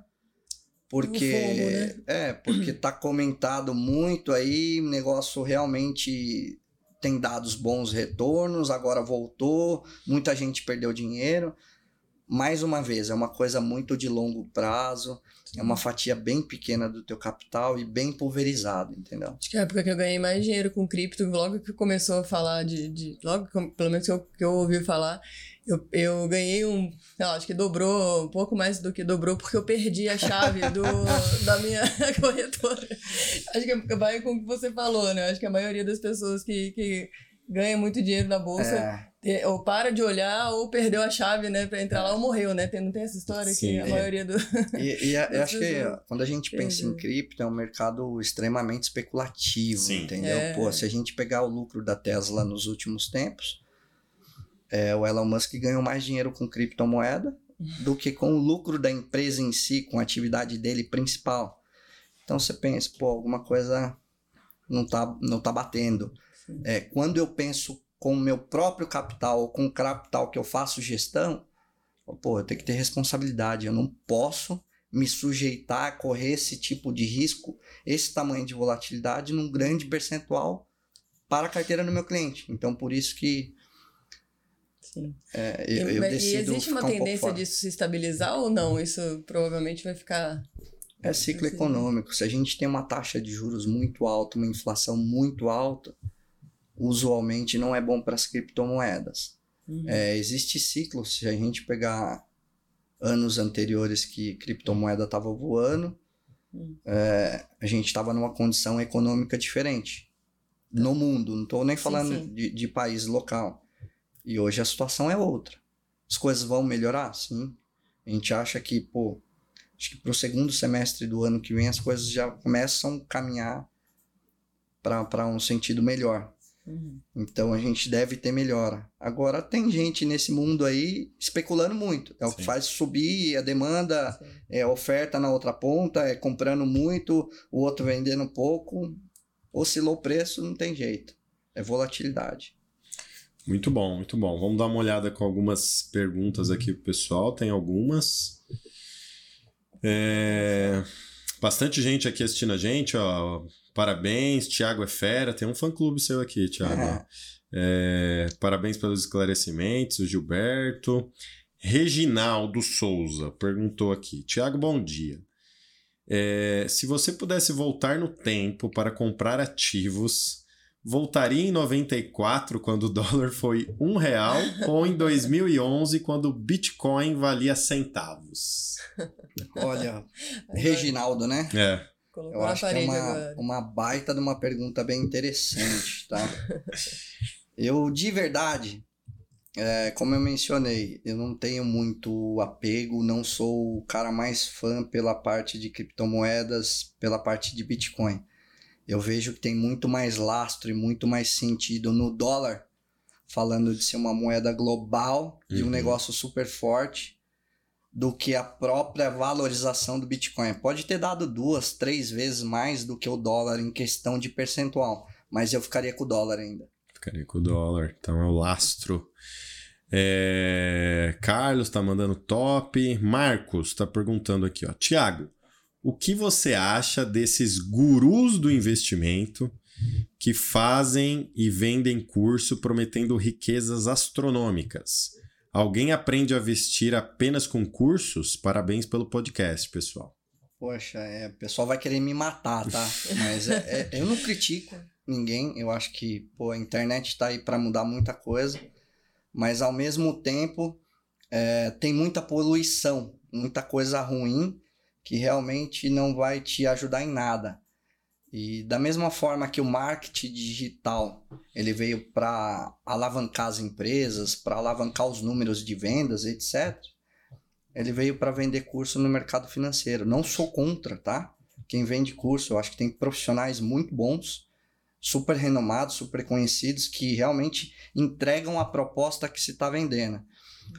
porque fomo, né? é porque tá comentado muito aí, o negócio realmente tem dados bons retornos, agora voltou, muita gente perdeu dinheiro. Mais uma vez, é uma coisa muito de longo prazo. É uma fatia bem pequena do teu capital e bem pulverizado, entendeu? Acho que a época que eu ganhei mais dinheiro com cripto, logo que começou a falar de. de logo que, pelo menos que eu, que eu ouvi falar, Eu, eu ganhei um. Sei lá, acho que dobrou, um pouco mais do que dobrou, porque eu perdi a chave do, [laughs] da minha [laughs] corretora. Acho que vai com o que você falou, né? Acho que a maioria das pessoas que, que ganha muito dinheiro na bolsa, é. ou para de olhar, ou perdeu a chave, né, para entrar lá, ou morreu, né? Tem, não tem essa história Sim, que a é. maioria do. E, e a, [laughs] eu acho que quando a gente pensa em cripto, é um mercado extremamente especulativo, Sim. entendeu? É. Pô, se a gente pegar o lucro da Tesla nos últimos tempos, é, o Elon Musk ganhou mais dinheiro com criptomoeda do que com o lucro da empresa em si, com a atividade dele principal. Então você pensa, pô, alguma coisa não tá, não tá batendo. É, quando eu penso com o meu próprio capital ou com o capital que eu faço gestão, pô, eu tenho que ter responsabilidade. Eu não posso me sujeitar a correr esse tipo de risco, esse tamanho de volatilidade num grande percentual para a carteira do meu cliente. Então, por isso que Sim. É, eu, eu e existe uma tendência um disso se estabilizar ou não? Isso provavelmente vai ficar. É ciclo econômico. Se a gente tem uma taxa de juros muito alta, uma inflação muito alta, usualmente não é bom para as criptomoedas. Uhum. É, existe ciclo, se a gente pegar anos anteriores que criptomoeda estava voando, uhum. é, a gente estava numa condição econômica diferente no mundo. Não estou nem falando sim, sim. De, de país local. E hoje a situação é outra. As coisas vão melhorar? Sim. A gente acha que, pô, acho que para o segundo semestre do ano que vem as coisas já começam a caminhar para um sentido melhor. Uhum. Então a gente deve ter melhora. Agora tem gente nesse mundo aí especulando muito. É o que faz subir a demanda, Sim. é a oferta na outra ponta, é comprando muito, o outro vendendo pouco. Oscilou o preço, não tem jeito. É volatilidade. Muito bom, muito bom. Vamos dar uma olhada com algumas perguntas aqui pro pessoal. Tem algumas. É... Bastante gente aqui assistindo a gente, ó. Parabéns, Thiago é fera. Tem um fã-clube seu aqui, Thiago. É. É, parabéns pelos esclarecimentos, o Gilberto. Reginaldo Souza perguntou aqui. Tiago, bom dia. É, se você pudesse voltar no tempo para comprar ativos, voltaria em 94, quando o dólar foi um real, [laughs] ou em 2011, quando o Bitcoin valia centavos? Olha, Reginaldo, né? É. Colocou eu acho que é uma, uma baita de uma pergunta bem interessante, tá? [laughs] eu, de verdade, é, como eu mencionei, eu não tenho muito apego, não sou o cara mais fã pela parte de criptomoedas, pela parte de Bitcoin. Eu vejo que tem muito mais lastro e muito mais sentido no dólar, falando de ser uma moeda global, de um uhum. negócio super forte, do que a própria valorização do Bitcoin. Pode ter dado duas, três vezes mais do que o dólar em questão de percentual, mas eu ficaria com o dólar ainda. Ficaria com o dólar, então é o lastro. É... Carlos tá mandando top. Marcos tá perguntando aqui, ó. Tiago, o que você acha desses gurus do investimento que fazem e vendem curso prometendo riquezas astronômicas? Alguém aprende a vestir apenas com cursos? Parabéns pelo podcast, pessoal. Poxa, é, o pessoal vai querer me matar, tá? [laughs] Mas é, é, eu não critico ninguém. Eu acho que pô, a internet está aí para mudar muita coisa. Mas ao mesmo tempo, é, tem muita poluição, muita coisa ruim que realmente não vai te ajudar em nada. E da mesma forma que o marketing digital ele veio para alavancar as empresas, para alavancar os números de vendas, etc. Ele veio para vender curso no mercado financeiro. Não sou contra, tá? Quem vende curso, eu acho que tem profissionais muito bons, super renomados, super conhecidos, que realmente entregam a proposta que se está vendendo.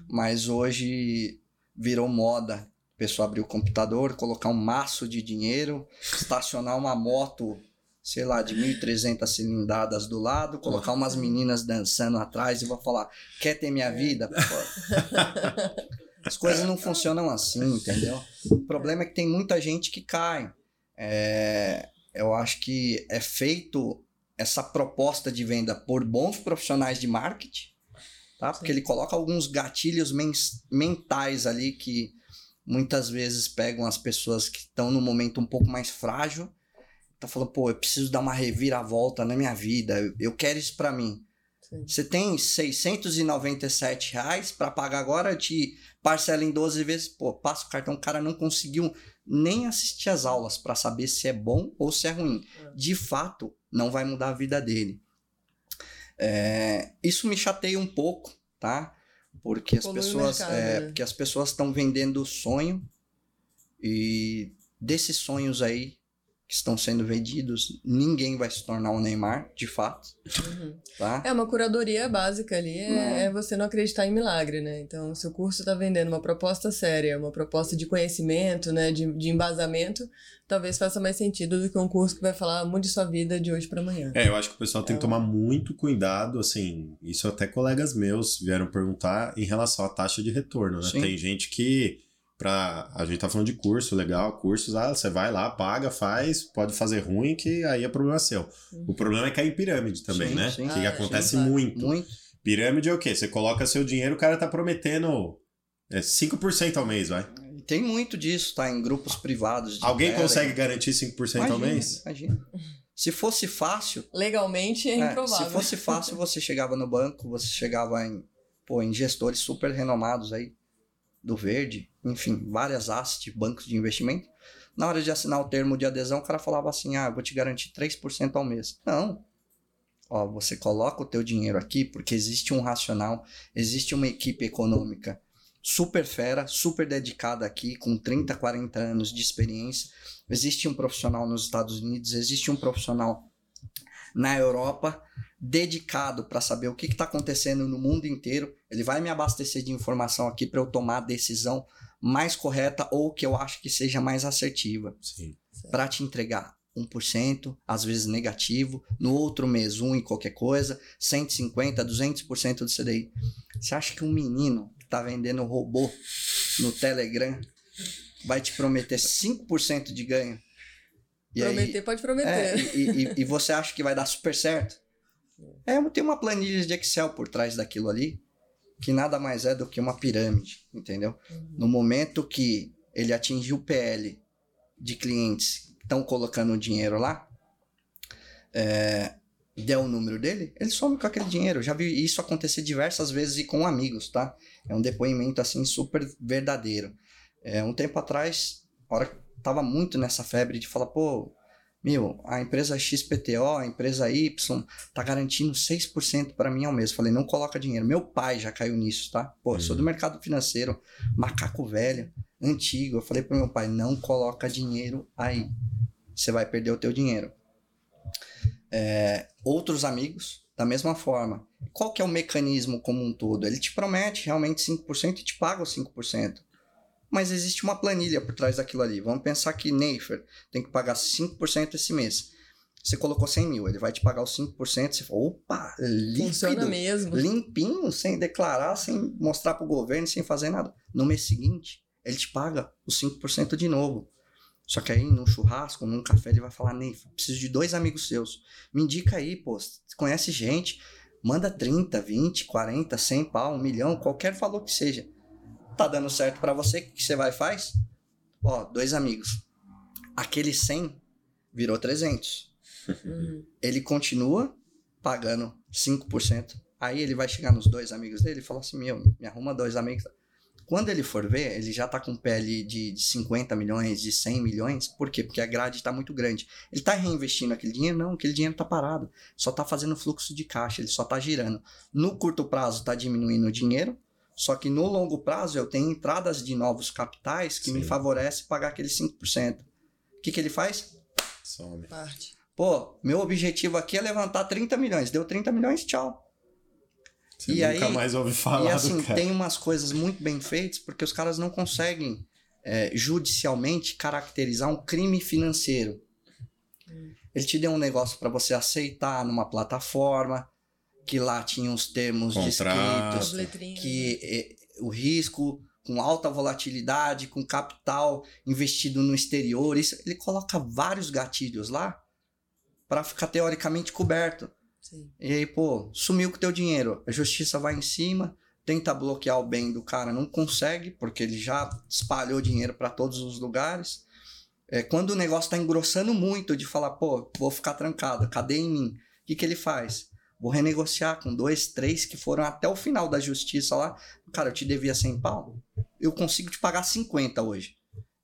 Mas hoje virou moda a pessoa abrir o computador, colocar um maço de dinheiro, estacionar uma moto, sei lá, de 1.300 cilindradas do lado, colocar umas meninas dançando atrás e vou falar: quer ter minha vida? [laughs] As coisas não funcionam assim, entendeu? O problema é que tem muita gente que cai. É, eu acho que é feito essa proposta de venda por bons profissionais de marketing, tá? Porque Sim. ele coloca alguns gatilhos mentais ali que muitas vezes pegam as pessoas que estão num momento um pouco mais frágil, tá falando, pô, eu preciso dar uma reviravolta na minha vida, eu, eu quero isso para mim. Sim. Você tem 697 reais para pagar agora, te parcela em 12 vezes, pô, passa o cartão, o cara não conseguiu nem assistir as aulas para saber se é bom ou se é ruim. É. De fato, não vai mudar a vida dele. É, isso me chateia um pouco, tá? Porque as pessoas, mercado, é, né? porque as pessoas estão vendendo o sonho e desses sonhos aí que estão sendo vendidos, ninguém vai se tornar um Neymar, de fato. Uhum. Tá? É uma curadoria básica ali, é, é, você não acreditar em milagre, né? Então, se o curso está vendendo uma proposta séria, uma proposta de conhecimento, né, de, de embasamento, talvez faça mais sentido do que um curso que vai falar mude sua vida de hoje para amanhã. É, eu acho que o pessoal tem que tomar muito cuidado, assim, isso até colegas meus vieram perguntar em relação à taxa de retorno, né? Sim. Tem gente que para a gente tá falando de curso, legal, cursos, ah, você vai lá, paga, faz, pode fazer ruim, que aí é problema seu. Uhum. O problema é cair em pirâmide também, sim, né? Sim. Que ah, acontece sim, muito. muito. Pirâmide é o quê? Você coloca seu dinheiro, o cara tá prometendo é, 5% ao mês, vai. Tem muito disso, tá? Em grupos privados. Alguém consegue garantir 5% imagina, ao mês? Imagina. Se fosse fácil. Legalmente é, é improvável. Se fosse fácil, você chegava no banco, você chegava em, pô, em gestores super renomados aí do Verde, enfim, várias assets bancos de investimento. Na hora de assinar o termo de adesão, o cara falava assim: ah, vou te garantir 3% ao mês. Não. Ó, você coloca o teu dinheiro aqui porque existe um racional, existe uma equipe econômica super fera, super dedicada aqui, com 30, 40 anos de experiência. Existe um profissional nos Estados Unidos, existe um profissional na Europa dedicado para saber o que está acontecendo no mundo inteiro. Ele vai me abastecer de informação aqui para eu tomar a decisão mais correta ou que eu acho que seja mais assertiva. Para te entregar 1%, às vezes negativo, no outro mês 1 em qualquer coisa, 150, 200% do CDI. Você acha que um menino que está vendendo robô no Telegram vai te prometer 5% de ganho? E prometer aí, pode prometer. É, e, e, e você acha que vai dar super certo? É, tem uma planilha de Excel por trás daquilo ali, que nada mais é do que uma pirâmide, entendeu? Uhum. No momento que ele atingiu o PL de clientes que estão colocando dinheiro lá, é, der o número dele, ele some com aquele dinheiro. Eu já vi isso acontecer diversas vezes e com amigos, tá? É um depoimento assim super verdadeiro. É, um tempo atrás, hora que tava muito nessa febre de falar, pô, meu, a empresa XPTO, a empresa Y, tá garantindo 6% para mim ao mês. Falei, não coloca dinheiro. Meu pai já caiu nisso, tá? Pô, uhum. sou do uhum. mercado financeiro, macaco velho, antigo. Eu falei pro meu pai, não coloca dinheiro aí. Você vai perder o teu dinheiro. É, outros amigos, da mesma forma. Qual que é o mecanismo como um todo? Ele te promete realmente 5% e te paga os 5% mas existe uma planilha por trás daquilo ali. Vamos pensar que Neifer tem que pagar 5% esse mês. Você colocou 100 mil, ele vai te pagar os 5%, você fala, opa, líquido, Funciona mesmo. limpinho, sem declarar, sem mostrar para o governo, sem fazer nada. No mês seguinte, ele te paga os 5% de novo. Só que aí, num churrasco, num café, ele vai falar, Neifer, preciso de dois amigos seus. Me indica aí, pô, você conhece gente, manda 30, 20, 40, 100 pau, um milhão, qualquer valor que seja tá dando certo para você, o que você vai e faz? Ó, dois amigos. Aquele 100 virou 300. Uhum. Ele continua pagando 5%. Aí ele vai chegar nos dois amigos dele e falar assim: Meu, me arruma dois amigos. Quando ele for ver, ele já tá com pele de 50 milhões, de 100 milhões. Por quê? Porque a grade tá muito grande. Ele tá reinvestindo aquele dinheiro? Não, aquele dinheiro tá parado. Só tá fazendo fluxo de caixa, ele só tá girando. No curto prazo tá diminuindo o dinheiro, só que no longo prazo eu tenho entradas de novos capitais que Sim. me favorecem pagar aqueles 5%. O que, que ele faz? Some. Parte. Pô, meu objetivo aqui é levantar 30 milhões. Deu 30 milhões, tchau. Você e nunca aí, mais ouve falar E assim, tem umas coisas muito bem feitas porque os caras não conseguem é, judicialmente caracterizar um crime financeiro. Hum. Ele te deu um negócio para você aceitar numa plataforma, que lá tinha os termos Contrato. descritos, que eh, o risco com alta volatilidade, com capital investido no exterior, isso, ele coloca vários gatilhos lá para ficar teoricamente coberto. Sim. E aí, pô, sumiu com o teu dinheiro. A justiça vai em cima, tenta bloquear o bem do cara, não consegue, porque ele já espalhou dinheiro para todos os lugares. É, quando o negócio está engrossando muito de falar, pô, vou ficar trancado, cadê em mim? O que, que ele faz? Vou renegociar com dois, três que foram até o final da justiça lá. Cara, eu te devia 100 pau. Eu consigo te pagar 50 hoje.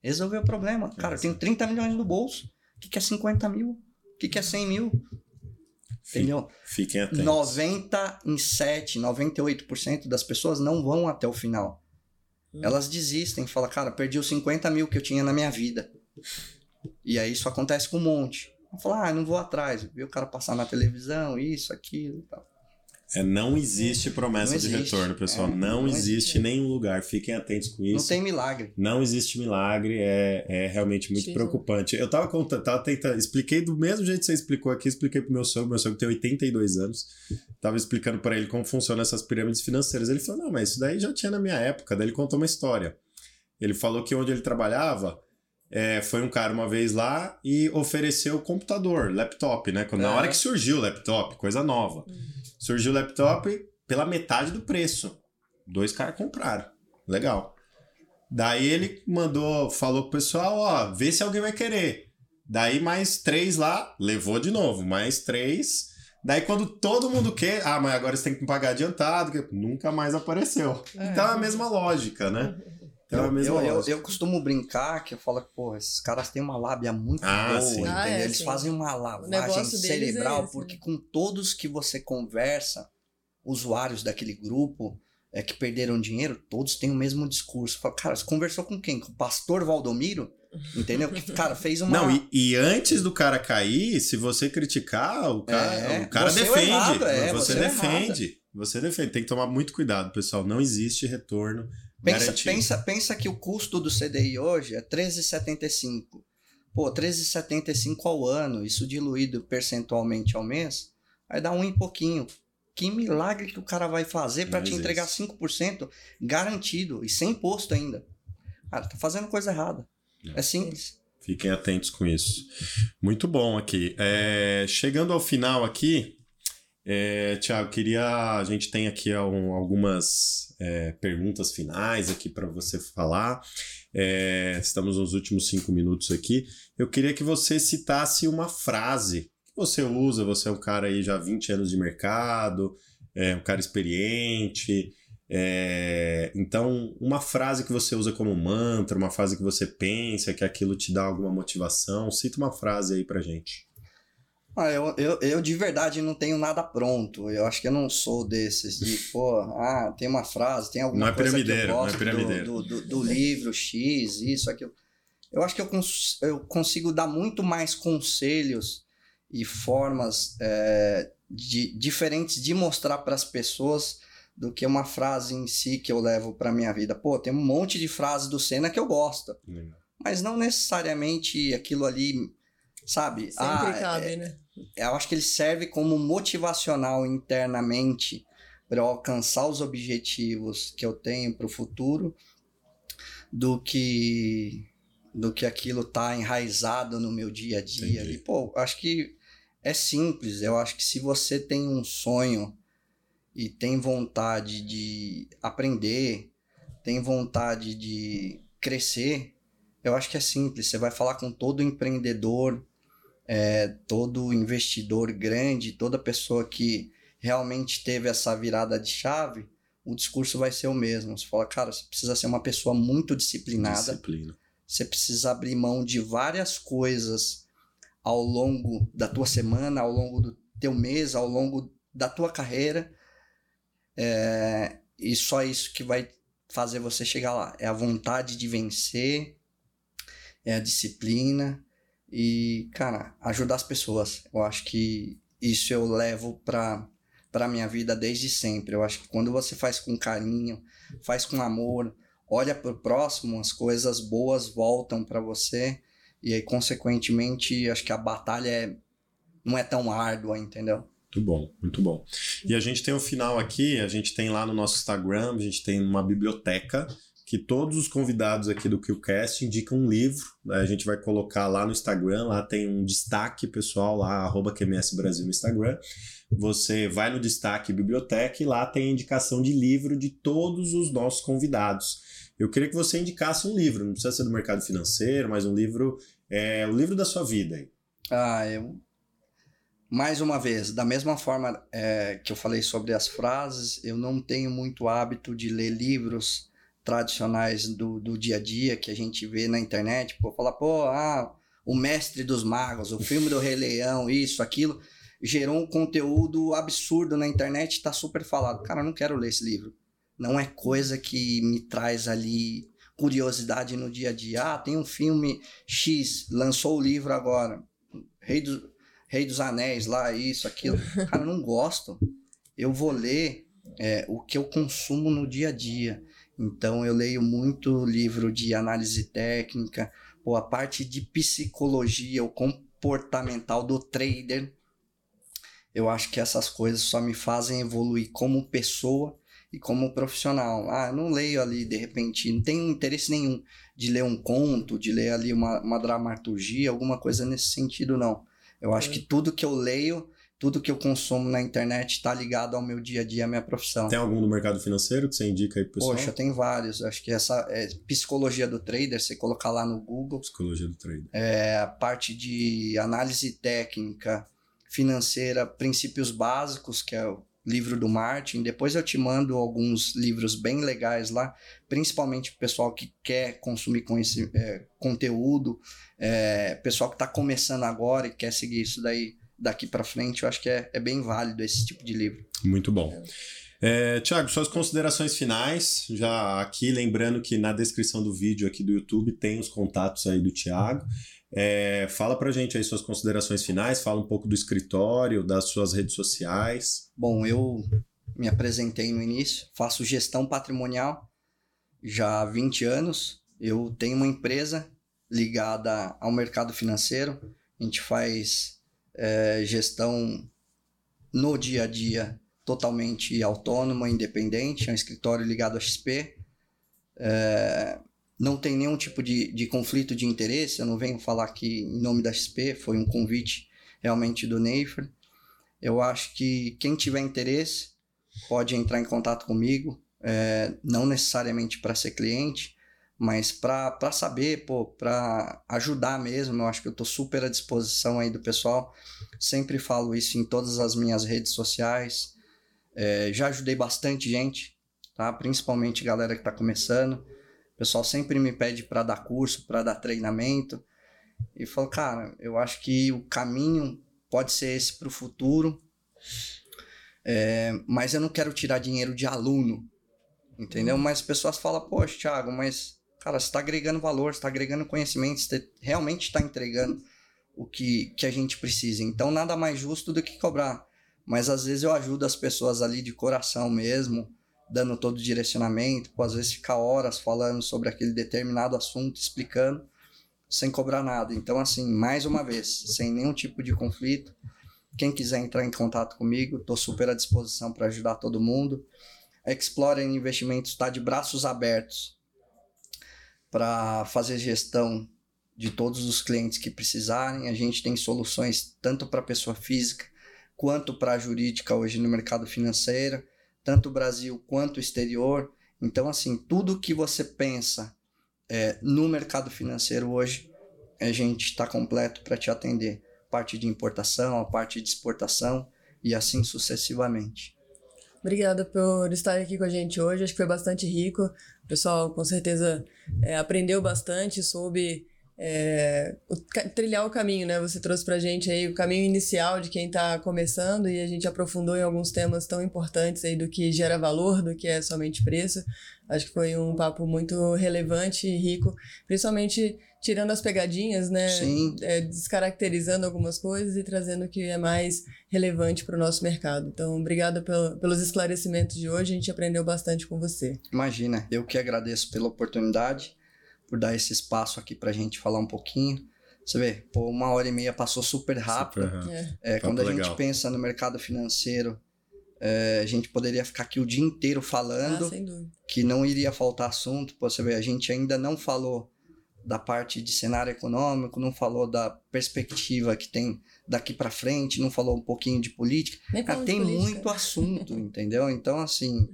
Resolveu o problema. Cara, eu tenho 30 milhões no bolso. O que, que é 50 mil? O que, que é 100 mil? Entendeu? Fiquem atentos. 97, 98% das pessoas não vão até o final. Hum. Elas desistem, falam, cara, perdi os 50 mil que eu tinha na minha vida. E aí isso acontece com um monte. Fala, ah, não vou atrás. Viu o cara passar na televisão, isso, aquilo e tal. É, não existe promessa Não de existe. retorno, pessoal. É, não, não existe nenhum lugar. Fiquem atentos com isso. Não tem milagre. Não existe milagre, é, é realmente muito Sim. preocupante. Eu tava contando, tava tentando, expliquei do mesmo jeito que você explicou aqui, expliquei pro meu sogro, meu sogro tem 82 anos. Tava explicando para ele como funcionam essas pirâmides financeiras. Ele falou: "Não, mas isso daí já tinha na minha época". Daí ele contou uma história. Ele falou que onde ele trabalhava, é, foi um cara uma vez lá e ofereceu computador, laptop, né? Quando, Na É. hora que surgiu o laptop, coisa nova. Surgiu o laptop pela metade do preço. Dois caras compraram. Legal. Daí ele mandou, falou pro pessoal, ó, vê se alguém vai querer. Daí mais três lá, levou de novo, mais três. Daí quando todo mundo quer, ah, mas agora você tem que pagar adiantado, que nunca mais apareceu. É. Então é a mesma lógica, né? [laughs] Então é a Eu, mesma eu, eu, eu costumo brincar que eu falo que, pô, esses caras têm uma lábia muito Ah, boa, sim. entendeu? Ah, é, Eles sim. fazem uma lavagem deles é cerebral, esse, porque né? com todos que você conversa, usuários daquele grupo é, que perderam dinheiro, todos têm o mesmo discurso. Fala, cara, você conversou com quem? Com o pastor Valdomiro? Entendeu? Que, cara, fez uma... Não, e, e antes do cara cair, se você criticar, o cara, É, o cara você é defende. errado, é, você você é defende. Você defende. Tem que tomar muito cuidado, pessoal. Não existe retorno Pensa, garantido. pensa, pensa que o custo do CDI hoje é 13,75. Pô, 13,75 ao ano, isso diluído percentualmente ao mês, vai dar um e pouquinho. Que milagre que o cara vai fazer para te entregar 5% garantido e sem imposto ainda. Cara, tá fazendo coisa errada. É simples. Fiquem atentos com isso. Muito bom aqui. É, chegando ao final aqui, é, Tiago, queria. A gente tem aqui um- algumas é, perguntas finais aqui para você falar. É, estamos nos últimos cinco minutos aqui. Eu queria que você citasse uma frase que você usa. Você é um cara aí já há 20 anos de mercado, é um cara experiente. É, então, uma frase que você usa como mantra, uma frase que você pensa que aquilo te dá alguma motivação, cita uma frase aí pra gente. Ah, eu, eu, eu de verdade não tenho nada pronto. Eu acho que eu não sou desses de, [laughs] pô, ah, tem uma frase, tem alguma Não é coisa que eu piramideiro, não é gosto piramideiro. do, do, do, do livro X, isso, aquilo. Eu acho que eu, cons eu consigo dar muito mais conselhos e formas é, de, diferentes de mostrar para as pessoas do que uma frase em si que eu levo para minha vida. Pô, tem um monte de frases do Senna que eu gosto, mas não necessariamente aquilo ali, sabe? Sempre Ah, cabe, né? eu acho que ele serve como motivacional internamente para eu alcançar os objetivos que eu tenho para o futuro do que do que aquilo tá enraizado no meu dia a dia Entendi. ali. Pô, acho que é simples. Eu acho que se você tem um sonho e tem vontade de aprender, tem vontade de crescer, eu acho que é simples. Você vai falar com todo empreendedor, é, todo investidor grande, toda pessoa que realmente teve essa virada de chave, o discurso vai ser o mesmo. Você fala, cara, você precisa ser uma pessoa muito disciplinada, Disciplina. você precisa abrir mão de várias coisas ao longo da tua semana, ao longo do teu mês, ao longo da tua carreira. É, e só isso que vai fazer você chegar lá. É a vontade de vencer, é a disciplina e, cara, ajudar as pessoas. Eu acho que isso eu levo para para minha vida desde sempre. Eu acho que quando você faz com carinho, faz com amor, olha para o próximo, as coisas boas voltam para você e aí consequentemente acho que a batalha é, não é tão árdua, entendeu? Muito bom, muito bom. E a gente tem o final aqui, a gente tem lá no nosso Instagram, a gente tem uma biblioteca que todos os convidados aqui do QCast indicam um livro. né? A gente vai colocar lá no Instagram, lá tem um destaque pessoal, lá, arroba QMS Brasil no Instagram. Você vai no destaque biblioteca e lá tem a indicação de livro de todos os nossos convidados. Eu queria que você indicasse um livro, não precisa ser do mercado financeiro, mas um livro, é o livro da sua vida. Ah, eu mais uma vez, da mesma forma é, que eu falei sobre as frases, eu não tenho muito hábito de ler livros tradicionais do, do dia a dia que a gente vê na internet. Pô, falar, pô, ah, o Mestre dos Magos, o filme do Rei Leão, isso, aquilo, gerou um conteúdo absurdo na internet, está super falado. Cara, eu não quero ler esse livro. Não é coisa que me traz ali curiosidade no dia a dia. Ah, tem um filme X, lançou o livro agora. Rei, do, Rei dos Anéis lá, isso, aquilo. [laughs] Cara, eu não gosto. Eu vou ler é, o que eu consumo no dia a dia. Então eu leio muito livro de análise técnica, ou a parte de psicologia, o comportamental do trader. Eu acho que essas coisas só me fazem evoluir como pessoa e como profissional. Ah, eu não leio ali de repente, não tenho interesse nenhum de ler um conto, de ler ali uma, uma dramaturgia, alguma coisa nesse sentido, não. Eu acho é. que tudo que eu leio, tudo que eu consumo na internet está ligado ao meu dia a dia, à minha profissão. Tem algum no mercado financeiro que você indica aí pro pessoal? Poxa, tem vários. Acho que essa é psicologia do trader, você colocar lá no Google. Psicologia do trader. É a parte de análise técnica, financeira, princípios básicos, que é o livro do Martin. Depois eu te mando alguns livros bem legais lá, principalmente o pessoal que quer consumir com esse é, conteúdo, é, pessoal que está começando agora e quer seguir isso daí daqui para frente. Eu acho que é, é bem válido esse tipo de livro. Muito bom. É, Tiago, suas considerações finais. Já aqui lembrando que na descrição do vídeo aqui do YouTube tem os contatos aí do Tiago. É, fala pra gente aí suas considerações finais, fala um pouco do escritório, das suas redes sociais. Bom, eu me apresentei no início, faço gestão patrimonial já há 20 anos. Eu tenho uma empresa ligada ao mercado financeiro, a gente faz é, gestão no dia a dia totalmente autônoma, independente, é um escritório ligado à XP. É, não tem nenhum tipo de, de conflito de interesse. Eu não venho falar aqui em nome da XP, foi um convite realmente do Neifer. Eu acho que quem tiver interesse pode entrar em contato comigo, é, não necessariamente para ser cliente, mas para saber, para ajudar mesmo. Eu acho que eu estou super à disposição aí do pessoal. Sempre falo isso em todas as minhas redes sociais. É, já ajudei bastante gente, tá? principalmente galera que está começando pessoal sempre me pede para dar curso, para dar treinamento. E falo, cara, eu acho que o caminho pode ser esse para o futuro, é, mas eu não quero tirar dinheiro de aluno, entendeu? Mas as pessoas falam, poxa, Thiago, mas, cara, você está agregando valor, está agregando conhecimento, você realmente está entregando o que, que a gente precisa. Então, nada mais justo do que cobrar. Mas às vezes eu ajudo as pessoas ali de coração mesmo, dando todo o direcionamento, pô, às vezes ficar horas falando sobre aquele determinado assunto, explicando, sem cobrar nada. Então, assim, mais uma vez, sem nenhum tipo de conflito, quem quiser entrar em contato comigo, estou super à disposição para ajudar todo mundo. A Explore Investimentos está de braços abertos para fazer gestão de todos os clientes que precisarem. A gente tem soluções tanto para pessoa física quanto para jurídica hoje no mercado financeiro tanto Brasil quanto exterior. Então, assim, tudo que você pensa é, no mercado financeiro hoje, a gente está completo para te atender. Parte de importação, a parte de exportação e assim sucessivamente. Obrigada por estar aqui com a gente hoje. Acho que foi bastante rico. O pessoal, com certeza, é, aprendeu bastante, soube é, o, trilhar o caminho, né? Você trouxe pra gente aí o caminho inicial de quem está começando e a gente aprofundou em alguns temas tão importantes aí do que gera valor, do que é somente preço. Acho que foi um papo muito relevante e rico, principalmente tirando as pegadinhas, né? Sim. É, descaracterizando algumas coisas e trazendo o que é mais relevante para o nosso mercado. Então, obrigada pelo, pelos esclarecimentos de hoje, a gente aprendeu bastante com você. Imagina, eu que agradeço pela oportunidade por dar esse espaço aqui para a gente falar um pouquinho. Você vê, pô, uma hora e meia passou super rápido. Super rápido. É. É, quando a legal. gente pensa no mercado financeiro, é, a gente poderia ficar aqui o dia inteiro falando ah, que não iria faltar assunto. Pô, você vê, a gente ainda não falou da parte de cenário econômico, não falou da perspectiva que tem daqui para frente, não falou um pouquinho de política. Ah, tem política. muito assunto, [laughs] entendeu? Então, assim,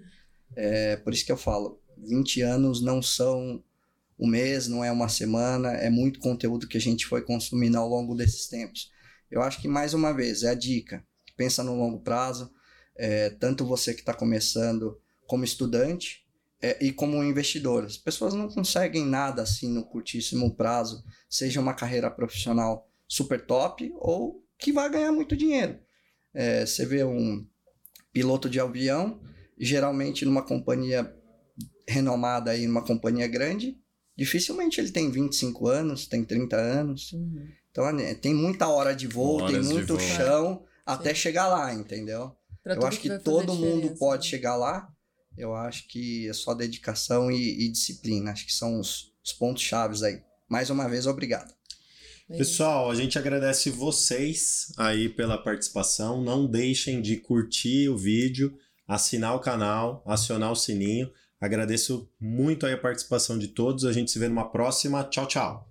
é, por isso que eu falo, 20 anos não são um mês, não é uma semana, é muito conteúdo que a gente foi consumindo ao longo desses tempos. Eu acho que, mais uma vez, é a dica. Pensa no longo prazo, é, tanto você que está começando como estudante é, e como investidor. As pessoas não conseguem nada assim no curtíssimo prazo, seja uma carreira profissional super top ou que vai ganhar muito dinheiro. É, você vê um piloto de avião, geralmente numa companhia renomada aí, numa companhia grande, dificilmente ele tem 25 anos, tem 30 anos. Uhum. Então né, tem muita hora de voo, Horas tem muito chão até Sim. chegar lá, entendeu? Pra eu acho que, que todo mundo pode né? chegar lá. Eu acho que é só dedicação e, e disciplina. Acho que são os, os pontos chaves aí. Mais uma vez, obrigado. Pessoal, a gente agradece vocês aí pela participação. Não deixem de curtir o vídeo, assinar o canal, acionar o sininho. Agradeço muito a participação de todos. A gente se vê numa próxima. Tchau, tchau.